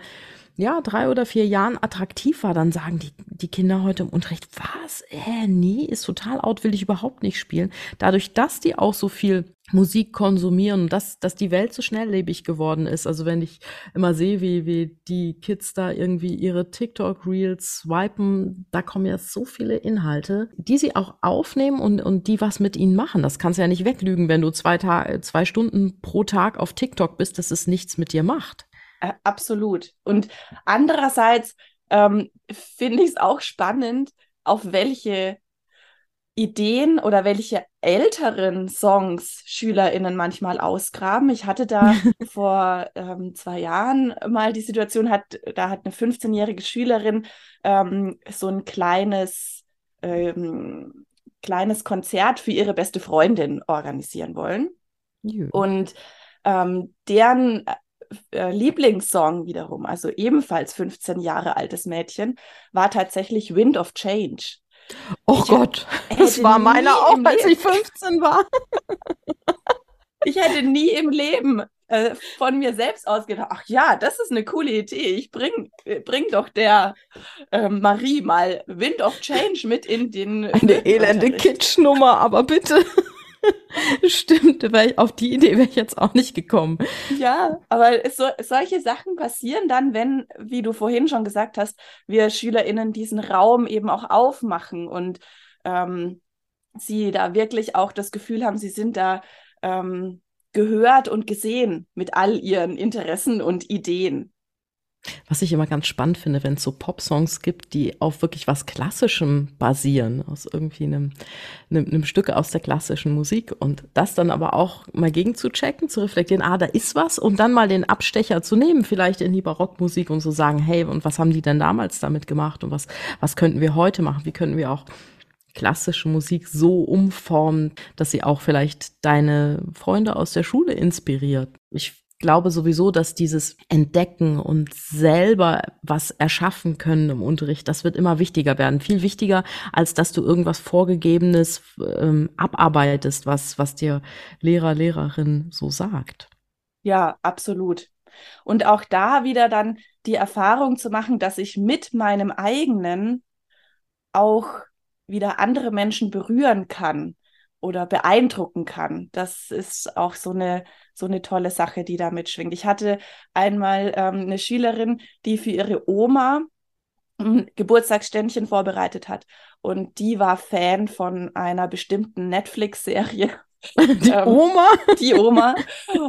ja, drei oder vier Jahren attraktiv war, dann sagen die, die Kinder heute im Unterricht, was? Äh, nee, ist total out, will ich überhaupt nicht spielen. Dadurch, dass die auch so viel Musik konsumieren und dass, dass die Welt so schnelllebig geworden ist. Also wenn ich immer sehe, wie, wie die Kids da irgendwie ihre TikTok-Reels swipen, da kommen ja so viele Inhalte, die sie auch aufnehmen und, und die was mit ihnen machen. Das kannst du ja nicht weglügen, wenn du zwei, Tage, zwei Stunden pro Tag auf TikTok bist, dass es nichts mit dir macht. Äh, absolut. Und andererseits ähm, finde ich es auch spannend, auf welche Ideen oder welche älteren Songs SchülerInnen manchmal ausgraben. Ich hatte da vor ähm, zwei Jahren mal die Situation, hat, da hat eine 15-jährige Schülerin ähm, so ein kleines, ähm, kleines Konzert für ihre beste Freundin organisieren wollen. Ja. Und ähm, deren äh, Lieblingssong wiederum, also ebenfalls 15 Jahre altes Mädchen, war tatsächlich Wind of Change. Oh ich Gott, das war meiner auch, als ich 15 war. ich hätte nie im Leben äh, von mir selbst aus gedacht, ach ja, das ist eine coole Idee. Ich bring, äh, bring doch der äh, Marie mal Wind of Change mit in den. Eine elende Kitschnummer, aber bitte. Stimmt, ich, auf die Idee wäre ich jetzt auch nicht gekommen. Ja, aber so, solche Sachen passieren dann, wenn, wie du vorhin schon gesagt hast, wir SchülerInnen diesen Raum eben auch aufmachen und ähm, sie da wirklich auch das Gefühl haben, sie sind da ähm, gehört und gesehen mit all ihren Interessen und Ideen. Was ich immer ganz spannend finde, wenn es so Pop-Songs gibt, die auf wirklich was Klassischem basieren, aus irgendwie einem, einem, einem Stück aus der klassischen Musik und das dann aber auch mal gegen zu checken, zu reflektieren, ah, da ist was und dann mal den Abstecher zu nehmen, vielleicht in die Barockmusik und zu so sagen, hey, und was haben die denn damals damit gemacht und was, was könnten wir heute machen? Wie könnten wir auch klassische Musik so umformen, dass sie auch vielleicht deine Freunde aus der Schule inspiriert? Ich glaube sowieso, dass dieses Entdecken und selber was erschaffen können im Unterricht, das wird immer wichtiger werden. Viel wichtiger, als dass du irgendwas Vorgegebenes ähm, abarbeitest, was, was dir Lehrer, Lehrerin so sagt. Ja, absolut. Und auch da wieder dann die Erfahrung zu machen, dass ich mit meinem eigenen auch wieder andere Menschen berühren kann oder beeindrucken kann. Das ist auch so eine, so eine tolle Sache, die da mitschwingt. Ich hatte einmal ähm, eine Schülerin, die für ihre Oma ein Geburtstagsständchen vorbereitet hat. Und die war Fan von einer bestimmten Netflix-Serie. Die ähm, Oma? Die Oma.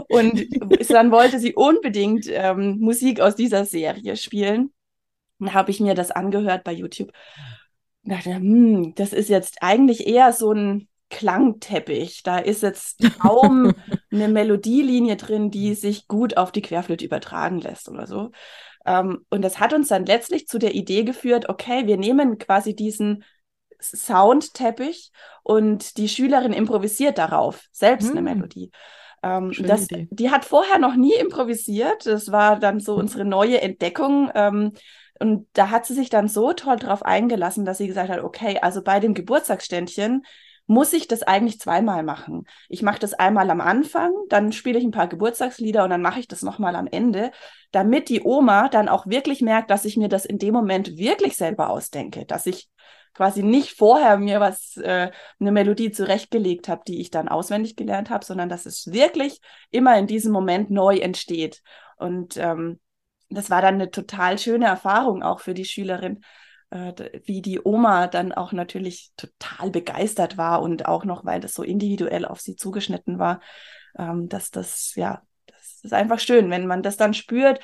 Und dann wollte sie unbedingt ähm, Musik aus dieser Serie spielen. Dann habe ich mir das angehört bei YouTube. Und dachte, hm, das ist jetzt eigentlich eher so ein Klangteppich. Da ist jetzt kaum eine Melodielinie drin, die sich gut auf die Querflöte übertragen lässt oder so. Ähm, und das hat uns dann letztlich zu der Idee geführt, okay, wir nehmen quasi diesen Soundteppich und die Schülerin improvisiert darauf selbst hm. eine Melodie. Ähm, das, die hat vorher noch nie improvisiert. Das war dann so unsere neue Entdeckung. Ähm, und da hat sie sich dann so toll drauf eingelassen, dass sie gesagt hat, okay, also bei dem Geburtstagsständchen muss ich das eigentlich zweimal machen. Ich mache das einmal am Anfang, dann spiele ich ein paar Geburtstagslieder und dann mache ich das nochmal am Ende, damit die Oma dann auch wirklich merkt, dass ich mir das in dem Moment wirklich selber ausdenke, dass ich quasi nicht vorher mir was, äh, eine Melodie zurechtgelegt habe, die ich dann auswendig gelernt habe, sondern dass es wirklich immer in diesem Moment neu entsteht. Und ähm, das war dann eine total schöne Erfahrung auch für die Schülerin, wie die Oma dann auch natürlich total begeistert war und auch noch, weil das so individuell auf sie zugeschnitten war, ähm, dass das, ja, das ist einfach schön, wenn man das dann spürt,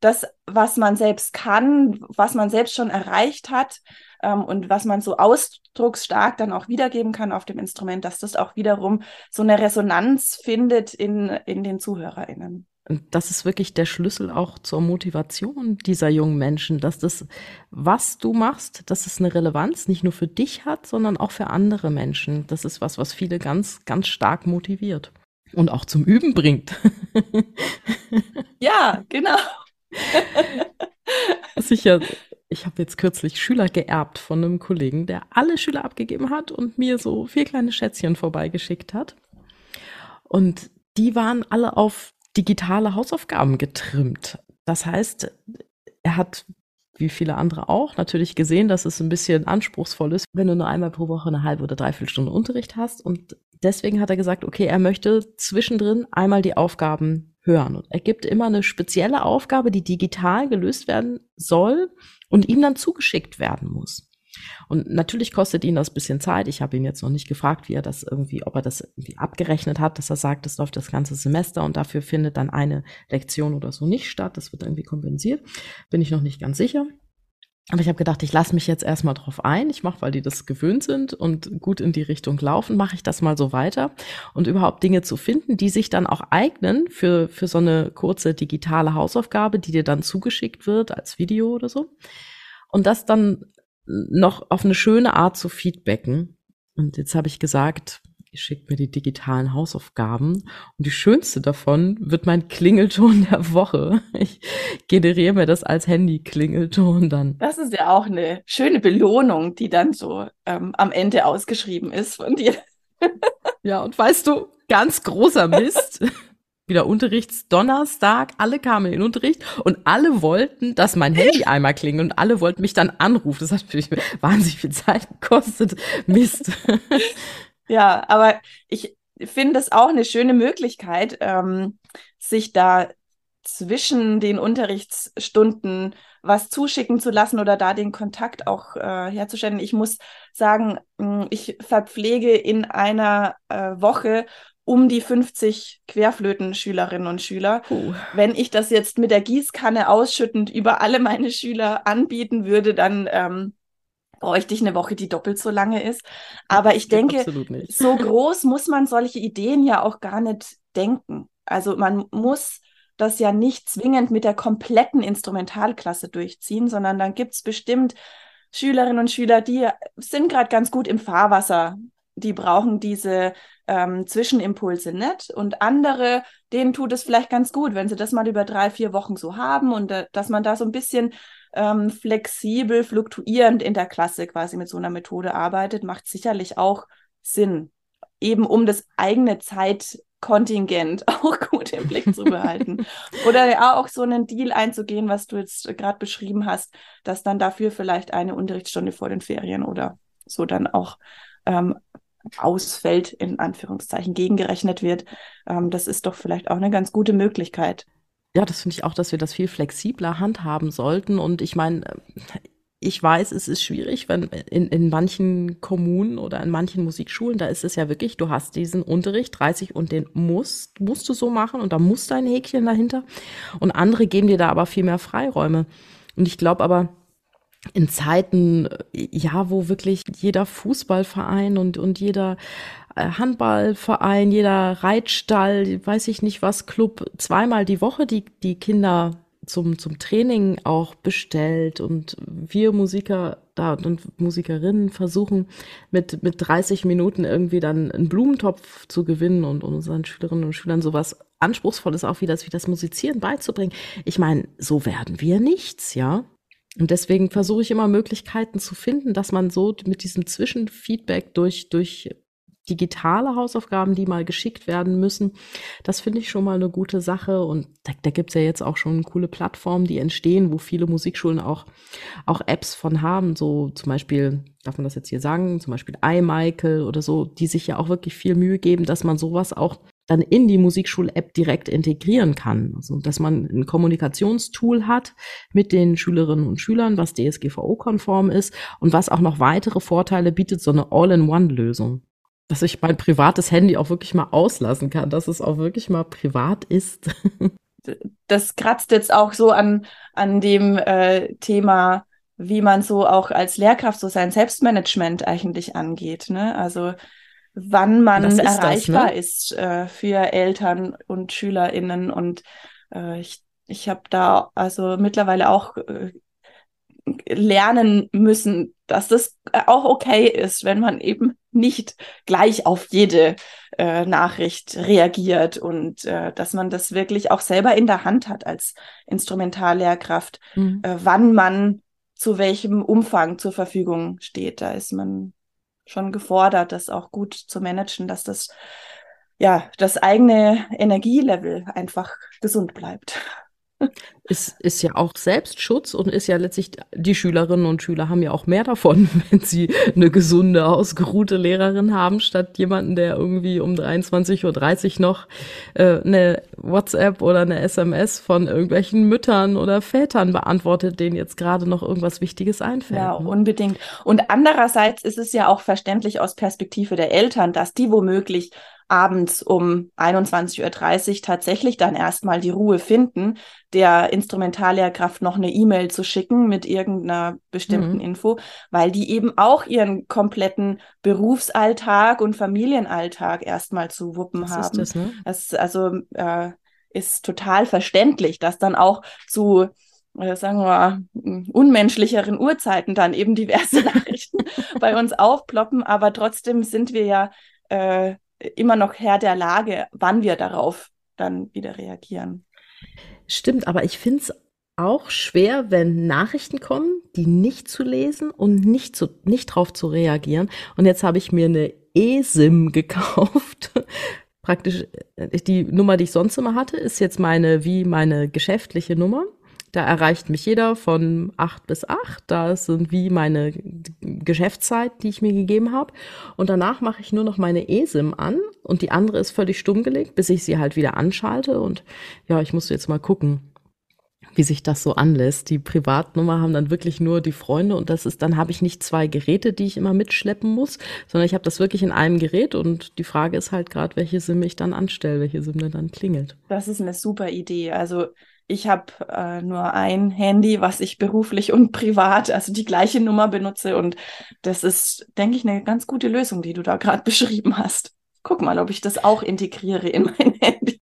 das, was man selbst kann, was man selbst schon erreicht hat ähm, und was man so ausdrucksstark dann auch wiedergeben kann auf dem Instrument, dass das auch wiederum so eine Resonanz findet in, in den ZuhörerInnen. Und das ist wirklich der Schlüssel auch zur Motivation dieser jungen Menschen, dass das, was du machst, dass es eine Relevanz nicht nur für dich hat, sondern auch für andere Menschen. Das ist was, was viele ganz, ganz stark motiviert und auch zum Üben bringt. ja, genau. Sicher. Ich habe jetzt kürzlich Schüler geerbt von einem Kollegen, der alle Schüler abgegeben hat und mir so vier kleine Schätzchen vorbeigeschickt hat. Und die waren alle auf digitale Hausaufgaben getrimmt. Das heißt, er hat wie viele andere auch, natürlich gesehen, dass es ein bisschen anspruchsvoll ist, wenn du nur einmal pro Woche eine halbe oder dreiviertel Stunde Unterricht hast. Und deswegen hat er gesagt, okay, er möchte zwischendrin einmal die Aufgaben hören. Und er gibt immer eine spezielle Aufgabe, die digital gelöst werden soll und ihm dann zugeschickt werden muss. Und natürlich kostet ihn das bisschen Zeit. Ich habe ihn jetzt noch nicht gefragt, wie er das irgendwie, ob er das irgendwie abgerechnet hat, dass er sagt, das läuft das ganze Semester und dafür findet dann eine Lektion oder so nicht statt. Das wird irgendwie kompensiert. Bin ich noch nicht ganz sicher. Aber ich habe gedacht, ich lasse mich jetzt erstmal drauf ein. Ich mache, weil die das gewöhnt sind und gut in die Richtung laufen, mache ich das mal so weiter. Und überhaupt Dinge zu finden, die sich dann auch eignen für, für so eine kurze digitale Hausaufgabe, die dir dann zugeschickt wird als Video oder so. Und das dann noch auf eine schöne Art zu feedbacken. Und jetzt habe ich gesagt, ihr schickt mir die digitalen Hausaufgaben und die schönste davon wird mein Klingelton der Woche. Ich generiere mir das als Handy-Klingelton dann. Das ist ja auch eine schöne Belohnung, die dann so ähm, am Ende ausgeschrieben ist von dir. ja, und weißt du, ganz großer Mist wieder Unterrichtsdonnerstag, alle kamen in den Unterricht und alle wollten, dass mein Handy einmal klingelt und alle wollten mich dann anrufen. Das hat natürlich wahnsinnig viel Zeit gekostet. Mist. Ja, aber ich finde es auch eine schöne Möglichkeit, ähm, sich da zwischen den Unterrichtsstunden was zuschicken zu lassen oder da den Kontakt auch äh, herzustellen. Ich muss sagen, ich verpflege in einer äh, Woche um die 50 Querflötenschülerinnen und Schüler. Puh. Wenn ich das jetzt mit der Gießkanne ausschüttend über alle meine Schüler anbieten würde, dann ähm, bräuchte ich eine Woche, die doppelt so lange ist. Aber ich denke, so groß muss man solche Ideen ja auch gar nicht denken. Also man muss das ja nicht zwingend mit der kompletten Instrumentalklasse durchziehen, sondern dann gibt es bestimmt Schülerinnen und Schüler, die sind gerade ganz gut im Fahrwasser die brauchen diese ähm, Zwischenimpulse nicht. Und andere, denen tut es vielleicht ganz gut, wenn sie das mal über drei, vier Wochen so haben und dass man da so ein bisschen ähm, flexibel, fluktuierend in der Klasse quasi mit so einer Methode arbeitet, macht sicherlich auch Sinn. Eben um das eigene Zeitkontingent auch gut im Blick zu behalten. Oder ja auch so einen Deal einzugehen, was du jetzt gerade beschrieben hast, dass dann dafür vielleicht eine Unterrichtsstunde vor den Ferien oder so dann auch ähm, ausfällt, in Anführungszeichen, gegengerechnet wird. Ähm, das ist doch vielleicht auch eine ganz gute Möglichkeit. Ja, das finde ich auch, dass wir das viel flexibler handhaben sollten. Und ich meine, ich weiß, es ist schwierig, wenn in, in manchen Kommunen oder in manchen Musikschulen, da ist es ja wirklich, du hast diesen Unterricht 30 und den musst, musst du so machen und da muss dein Häkchen dahinter. Und andere geben dir da aber viel mehr Freiräume. Und ich glaube aber, in Zeiten, ja, wo wirklich jeder Fußballverein und, und jeder äh, Handballverein, jeder Reitstall, weiß ich nicht was, Club, zweimal die Woche die, die Kinder zum, zum Training auch bestellt und wir Musiker da und Musikerinnen versuchen mit, mit 30 Minuten irgendwie dann einen Blumentopf zu gewinnen und, unseren Schülerinnen und Schülern sowas Anspruchsvolles auch wie das, wie das Musizieren beizubringen. Ich meine, so werden wir nichts, ja. Und deswegen versuche ich immer Möglichkeiten zu finden, dass man so mit diesem Zwischenfeedback durch, durch digitale Hausaufgaben, die mal geschickt werden müssen. Das finde ich schon mal eine gute Sache. Und da, da gibt es ja jetzt auch schon coole Plattformen, die entstehen, wo viele Musikschulen auch, auch Apps von haben. So zum Beispiel, darf man das jetzt hier sagen, zum Beispiel iMichael oder so, die sich ja auch wirklich viel Mühe geben, dass man sowas auch dann in die Musikschul-App direkt integrieren kann. Also, dass man ein Kommunikationstool hat mit den Schülerinnen und Schülern, was DSGVO-konform ist und was auch noch weitere Vorteile bietet, so eine All-in-One-Lösung. Dass ich mein privates Handy auch wirklich mal auslassen kann, dass es auch wirklich mal privat ist. das kratzt jetzt auch so an, an dem äh, Thema, wie man so auch als Lehrkraft so sein Selbstmanagement eigentlich angeht. Ne? Also wann man ist erreichbar das, ne? ist äh, für Eltern und SchülerInnen. Und äh, ich, ich habe da also mittlerweile auch äh, lernen müssen, dass das auch okay ist, wenn man eben nicht gleich auf jede äh, Nachricht reagiert und äh, dass man das wirklich auch selber in der Hand hat als Instrumentallehrkraft, mhm. äh, wann man zu welchem Umfang zur Verfügung steht. Da ist man schon gefordert, das auch gut zu managen, dass das ja das eigene Energielevel einfach gesund bleibt. Ist, ist ja auch Selbstschutz und ist ja letztlich, die Schülerinnen und Schüler haben ja auch mehr davon, wenn sie eine gesunde, ausgeruhte Lehrerin haben, statt jemanden, der irgendwie um 23.30 Uhr noch äh, eine WhatsApp oder eine SMS von irgendwelchen Müttern oder Vätern beantwortet, denen jetzt gerade noch irgendwas Wichtiges einfällt. Ja, ne? unbedingt. Und andererseits ist es ja auch verständlich aus Perspektive der Eltern, dass die womöglich abends um 21.30 Uhr tatsächlich dann erstmal die Ruhe finden, der Instrumentallehrkraft noch eine E-Mail zu schicken mit irgendeiner bestimmten mhm. Info, weil die eben auch ihren kompletten Berufsalltag und Familienalltag erstmal zu wuppen das haben. Ist das, ne? das also äh, ist total verständlich, dass dann auch zu äh, sagen wir unmenschlicheren Uhrzeiten dann eben diverse Nachrichten bei uns aufploppen, aber trotzdem sind wir ja äh, immer noch Herr der Lage, wann wir darauf dann wieder reagieren. Stimmt, aber ich finde es auch schwer, wenn Nachrichten kommen, die nicht zu lesen und nicht, zu, nicht drauf zu reagieren. Und jetzt habe ich mir eine eSIM gekauft. Praktisch äh, die Nummer, die ich sonst immer hatte, ist jetzt meine wie meine geschäftliche Nummer. Da erreicht mich jeder von acht bis acht. Da sind wie meine Geschäftszeit, die ich mir gegeben habe. Und danach mache ich nur noch meine eSIM an und die andere ist völlig stumm gelegt, bis ich sie halt wieder anschalte. Und ja, ich muss jetzt mal gucken, wie sich das so anlässt. Die Privatnummer haben dann wirklich nur die Freunde und das ist, dann habe ich nicht zwei Geräte, die ich immer mitschleppen muss, sondern ich habe das wirklich in einem Gerät und die Frage ist halt gerade, welche SIM ich dann anstelle, welche SIM dann klingelt. Das ist eine super Idee. Also ich habe äh, nur ein Handy, was ich beruflich und privat, also die gleiche Nummer benutze. Und das ist, denke ich, eine ganz gute Lösung, die du da gerade beschrieben hast. Guck mal, ob ich das auch integriere in mein Handy.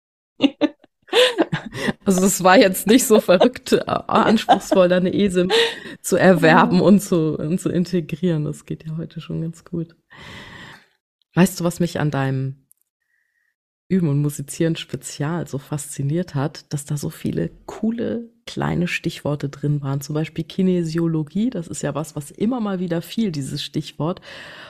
Also es war jetzt nicht so verrückt, äh, anspruchsvoll, da eine ESIM zu erwerben und zu, und zu integrieren. Das geht ja heute schon ganz gut. Weißt du, was mich an deinem Üben und Musizieren Spezial so fasziniert hat, dass da so viele coole kleine Stichworte drin waren. Zum Beispiel Kinesiologie, das ist ja was, was immer mal wieder fiel, dieses Stichwort.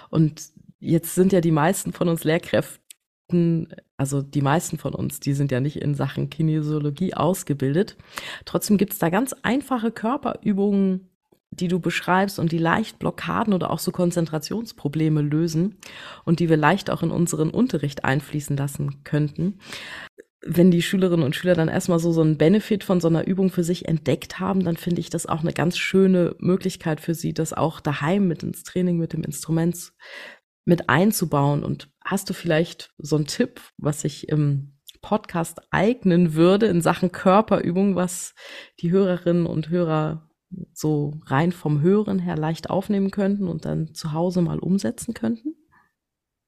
Und jetzt sind ja die meisten von uns Lehrkräften, also die meisten von uns, die sind ja nicht in Sachen Kinesiologie ausgebildet. Trotzdem gibt es da ganz einfache Körperübungen, die du beschreibst und die leicht Blockaden oder auch so Konzentrationsprobleme lösen und die wir leicht auch in unseren Unterricht einfließen lassen könnten. Wenn die Schülerinnen und Schüler dann erstmal so, so einen Benefit von so einer Übung für sich entdeckt haben, dann finde ich das auch eine ganz schöne Möglichkeit für sie, das auch daheim mit ins Training mit dem Instrument mit einzubauen. Und hast du vielleicht so einen Tipp, was sich im Podcast eignen würde in Sachen Körperübung, was die Hörerinnen und Hörer so rein vom Hören her leicht aufnehmen könnten und dann zu Hause mal umsetzen könnten?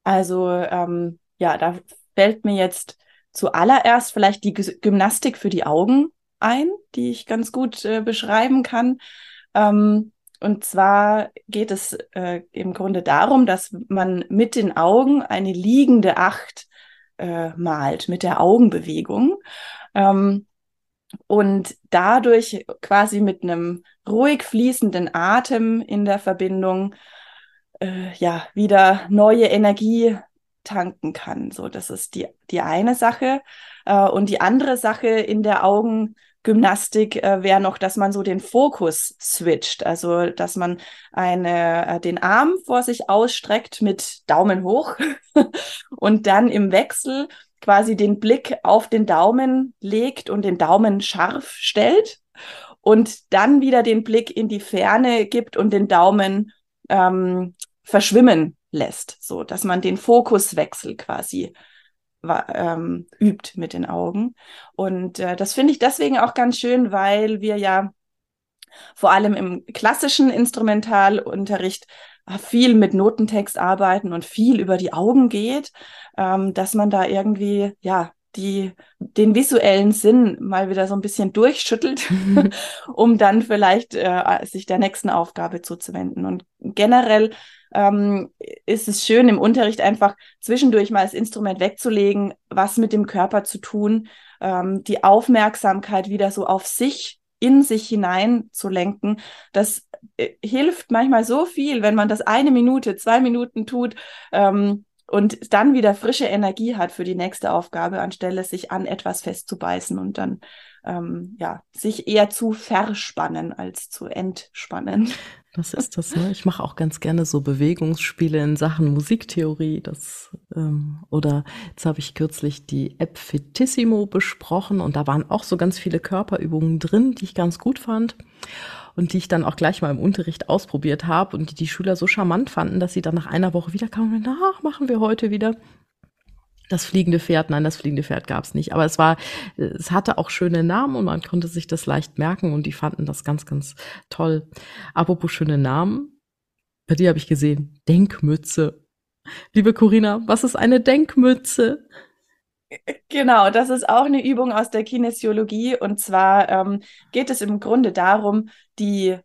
Also ähm, ja, da fällt mir jetzt zuallererst vielleicht die Gymnastik für die Augen ein, die ich ganz gut äh, beschreiben kann. Ähm, und zwar geht es äh, im Grunde darum, dass man mit den Augen eine liegende Acht äh, malt, mit der Augenbewegung. Ähm, und dadurch quasi mit einem ruhig fließenden Atem in der Verbindung äh, ja wieder neue Energie tanken kann. So, das ist die, die eine Sache. Äh, und die andere Sache in der Augengymnastik äh, wäre noch, dass man so den Fokus switcht. Also, dass man eine, äh, den Arm vor sich ausstreckt mit Daumen hoch und dann im Wechsel quasi den Blick auf den Daumen legt und den Daumen scharf stellt und dann wieder den Blick in die Ferne gibt und den Daumen ähm, verschwimmen lässt, so dass man den Fokuswechsel quasi ähm, übt mit den Augen. Und äh, das finde ich deswegen auch ganz schön, weil wir ja vor allem im klassischen Instrumentalunterricht viel mit Notentext arbeiten und viel über die Augen geht, ähm, dass man da irgendwie, ja, die, den visuellen Sinn mal wieder so ein bisschen durchschüttelt, um dann vielleicht äh, sich der nächsten Aufgabe zuzuwenden. Und generell ähm, ist es schön, im Unterricht einfach zwischendurch mal das Instrument wegzulegen, was mit dem Körper zu tun, ähm, die Aufmerksamkeit wieder so auf sich, in sich hinein zu lenken. Das äh, hilft manchmal so viel, wenn man das eine Minute, zwei Minuten tut. Ähm, und dann wieder frische Energie hat für die nächste Aufgabe, anstelle sich an etwas festzubeißen und dann ähm, ja sich eher zu verspannen als zu entspannen. Das ist das, ne? Ich mache auch ganz gerne so Bewegungsspiele in Sachen Musiktheorie. Das, ähm, oder jetzt habe ich kürzlich die App Fitissimo besprochen und da waren auch so ganz viele Körperübungen drin, die ich ganz gut fand und die ich dann auch gleich mal im Unterricht ausprobiert habe und die die Schüler so charmant fanden, dass sie dann nach einer Woche wieder kamen und ach, machen wir heute wieder. Das fliegende Pferd, nein, das fliegende Pferd gab es nicht. Aber es war, es hatte auch schöne Namen und man konnte sich das leicht merken und die fanden das ganz, ganz toll. Apropos schöne Namen, bei dir habe ich gesehen, Denkmütze. Liebe Corinna, was ist eine Denkmütze? Genau, das ist auch eine Übung aus der Kinesiologie. Und zwar ähm, geht es im Grunde darum, die,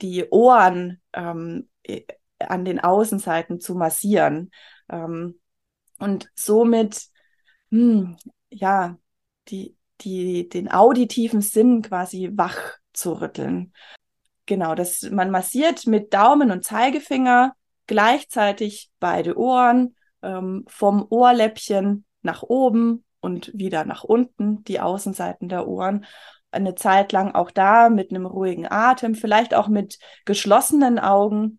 die Ohren ähm, an den Außenseiten zu massieren. Ähm, und somit, hm, ja, die, die, den auditiven Sinn quasi wach zu rütteln. Genau, das, man massiert mit Daumen und Zeigefinger gleichzeitig beide Ohren ähm, vom Ohrläppchen nach oben und wieder nach unten, die Außenseiten der Ohren. Eine Zeit lang auch da mit einem ruhigen Atem, vielleicht auch mit geschlossenen Augen.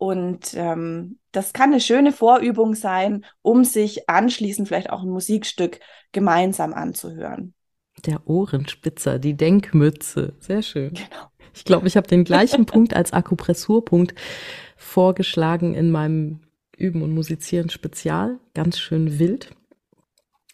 Und ähm, das kann eine schöne Vorübung sein, um sich anschließend vielleicht auch ein Musikstück gemeinsam anzuhören. Der Ohrenspitzer, die Denkmütze. Sehr schön. Genau. Ich glaube, ich habe den gleichen Punkt als Akupressurpunkt vorgeschlagen in meinem Üben und Musizieren Spezial, ganz schön wild,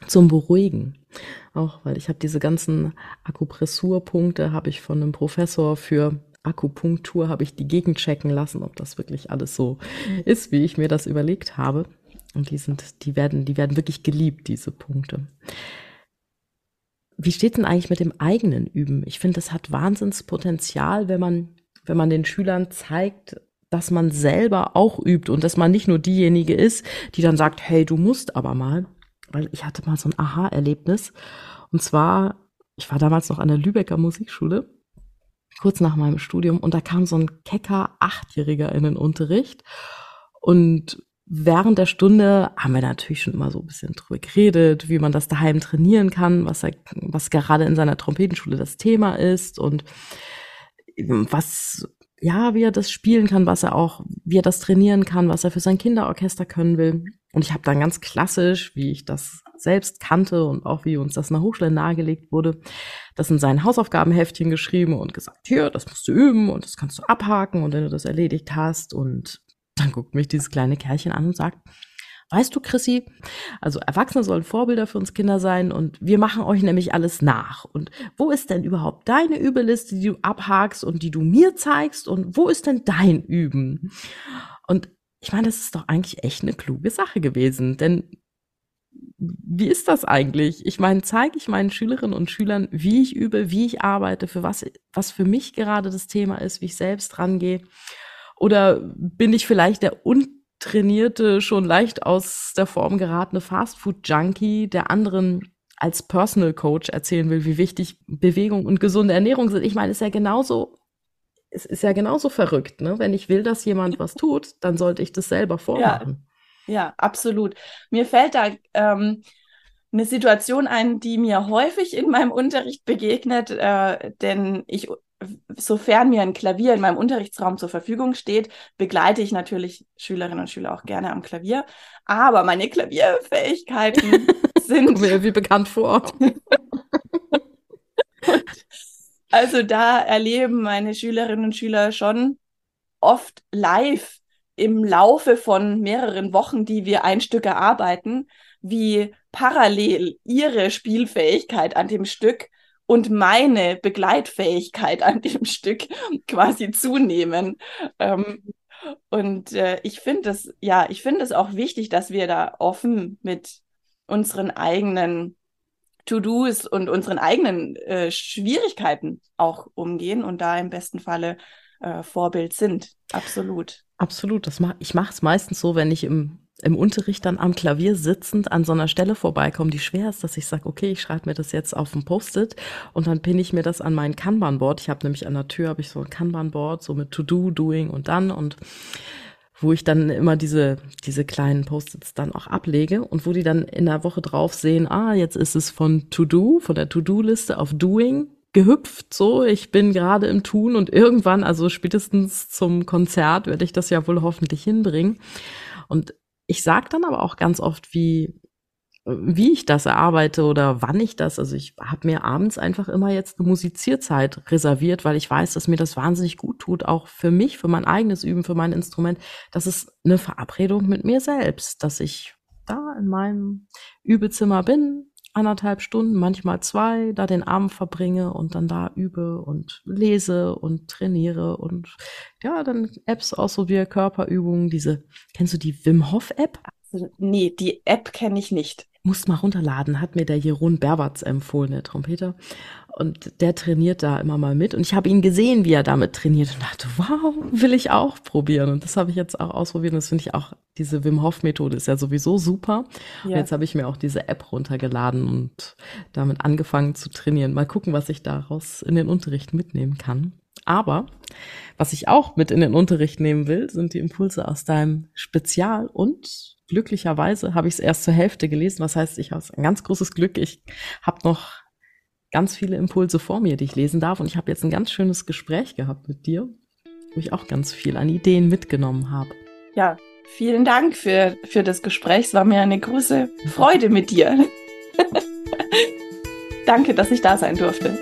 zum Beruhigen. Auch weil ich habe diese ganzen Akupressurpunkte, habe ich von einem Professor für Akupunktur, habe ich die Gegend checken lassen, ob das wirklich alles so ist, wie ich mir das überlegt habe. Und die sind, die werden, die werden wirklich geliebt, diese Punkte. Wie steht denn eigentlich mit dem eigenen Üben? Ich finde, das hat Wahnsinnspotenzial, wenn man, wenn man den Schülern zeigt, dass man selber auch übt und dass man nicht nur diejenige ist, die dann sagt, hey, du musst aber mal. Weil ich hatte mal so ein Aha-Erlebnis. Und zwar, ich war damals noch an der Lübecker Musikschule, kurz nach meinem Studium, und da kam so ein kecker Achtjähriger in den Unterricht. Und während der Stunde haben wir natürlich schon immer so ein bisschen drüber geredet, wie man das daheim trainieren kann, was er, was gerade in seiner Trompetenschule das Thema ist und was ja, wie er das spielen kann, was er auch, wie er das trainieren kann, was er für sein Kinderorchester können will. Und ich habe dann ganz klassisch, wie ich das selbst kannte und auch wie uns das in der Hochschule nahegelegt wurde, das in sein Hausaufgabenheftchen geschrieben und gesagt, hier, das musst du üben und das kannst du abhaken und wenn du das erledigt hast und dann guckt mich dieses kleine Kerlchen an und sagt, weißt du, Chrissy, also Erwachsene sollen Vorbilder für uns Kinder sein und wir machen euch nämlich alles nach. Und wo ist denn überhaupt deine Übeliste, die du abhakst und die du mir zeigst? Und wo ist denn dein Üben? Und ich meine, das ist doch eigentlich echt eine kluge Sache gewesen, denn wie ist das eigentlich? Ich meine, zeige ich meinen Schülerinnen und Schülern, wie ich übe, wie ich arbeite, für was, was für mich gerade das Thema ist, wie ich selbst rangehe? Oder bin ich vielleicht der untrainierte, schon leicht aus der Form geratene Fastfood-Junkie, der anderen als Personal Coach erzählen will, wie wichtig Bewegung und gesunde Ernährung sind? Ich meine, es ist ja genauso es ist ja genauso verrückt, ne? Wenn ich will, dass jemand was tut, dann sollte ich das selber vormachen. Ja, ja absolut. Mir fällt da ähm, eine Situation ein, die mir häufig in meinem Unterricht begegnet, äh, denn ich, sofern mir ein Klavier in meinem Unterrichtsraum zur Verfügung steht, begleite ich natürlich Schülerinnen und Schüler auch gerne am Klavier. Aber meine Klavierfähigkeiten sind. Kommt mir wie bekannt vor. Also da erleben meine Schülerinnen und Schüler schon oft live im Laufe von mehreren Wochen, die wir ein Stück erarbeiten, wie parallel ihre Spielfähigkeit an dem Stück und meine Begleitfähigkeit an dem Stück quasi zunehmen. Ähm, und äh, ich finde es, ja, ich finde es auch wichtig, dass wir da offen mit unseren eigenen To-Dos und unseren eigenen äh, Schwierigkeiten auch umgehen und da im besten Falle äh, Vorbild sind. Absolut. Absolut. Das mach, ich mache es meistens so, wenn ich im, im Unterricht dann am Klavier sitzend an so einer Stelle vorbeikomme, die schwer ist, dass ich sage, okay, ich schreibe mir das jetzt auf ein Post-it und dann pinne ich mir das an mein Kanban-Board. Ich habe nämlich an der Tür habe ich so ein Kanban-Board, so mit To-Do, Doing und dann und wo ich dann immer diese, diese kleinen Post-its dann auch ablege und wo die dann in der Woche drauf sehen, ah, jetzt ist es von To-Do, von der To-Do-Liste auf Doing gehüpft, so, ich bin gerade im Tun und irgendwann, also spätestens zum Konzert, werde ich das ja wohl hoffentlich hinbringen. Und ich sage dann aber auch ganz oft, wie, wie ich das erarbeite oder wann ich das. Also ich habe mir abends einfach immer jetzt eine Musizierzeit reserviert, weil ich weiß, dass mir das wahnsinnig gut tut, auch für mich, für mein eigenes Üben, für mein Instrument. Das ist eine Verabredung mit mir selbst, dass ich da in meinem Übezimmer bin, anderthalb Stunden, manchmal zwei, da den Abend verbringe und dann da übe und lese und trainiere und ja, dann Apps ausprobiere, Körperübungen, diese, kennst du die Wim Hof App? Nee, die App kenne ich nicht muss mal runterladen, hat mir der Jeroen Berbatz empfohlen, der Trompeter. Und der trainiert da immer mal mit. Und ich habe ihn gesehen, wie er damit trainiert und dachte, wow, will ich auch probieren. Und das habe ich jetzt auch ausprobiert. Und das finde ich auch, diese Wim Hof Methode ist ja sowieso super. Ja. Und jetzt habe ich mir auch diese App runtergeladen und damit angefangen zu trainieren. Mal gucken, was ich daraus in den Unterricht mitnehmen kann. Aber was ich auch mit in den Unterricht nehmen will, sind die Impulse aus deinem Spezial- und glücklicherweise habe ich es erst zur Hälfte gelesen. Was heißt, ich habe ein ganz großes Glück. Ich habe noch ganz viele Impulse vor mir, die ich lesen darf. Und ich habe jetzt ein ganz schönes Gespräch gehabt mit dir, wo ich auch ganz viel an Ideen mitgenommen habe. Ja, vielen Dank für, für das Gespräch. Es war mir eine große Freude mit dir. Danke, dass ich da sein durfte.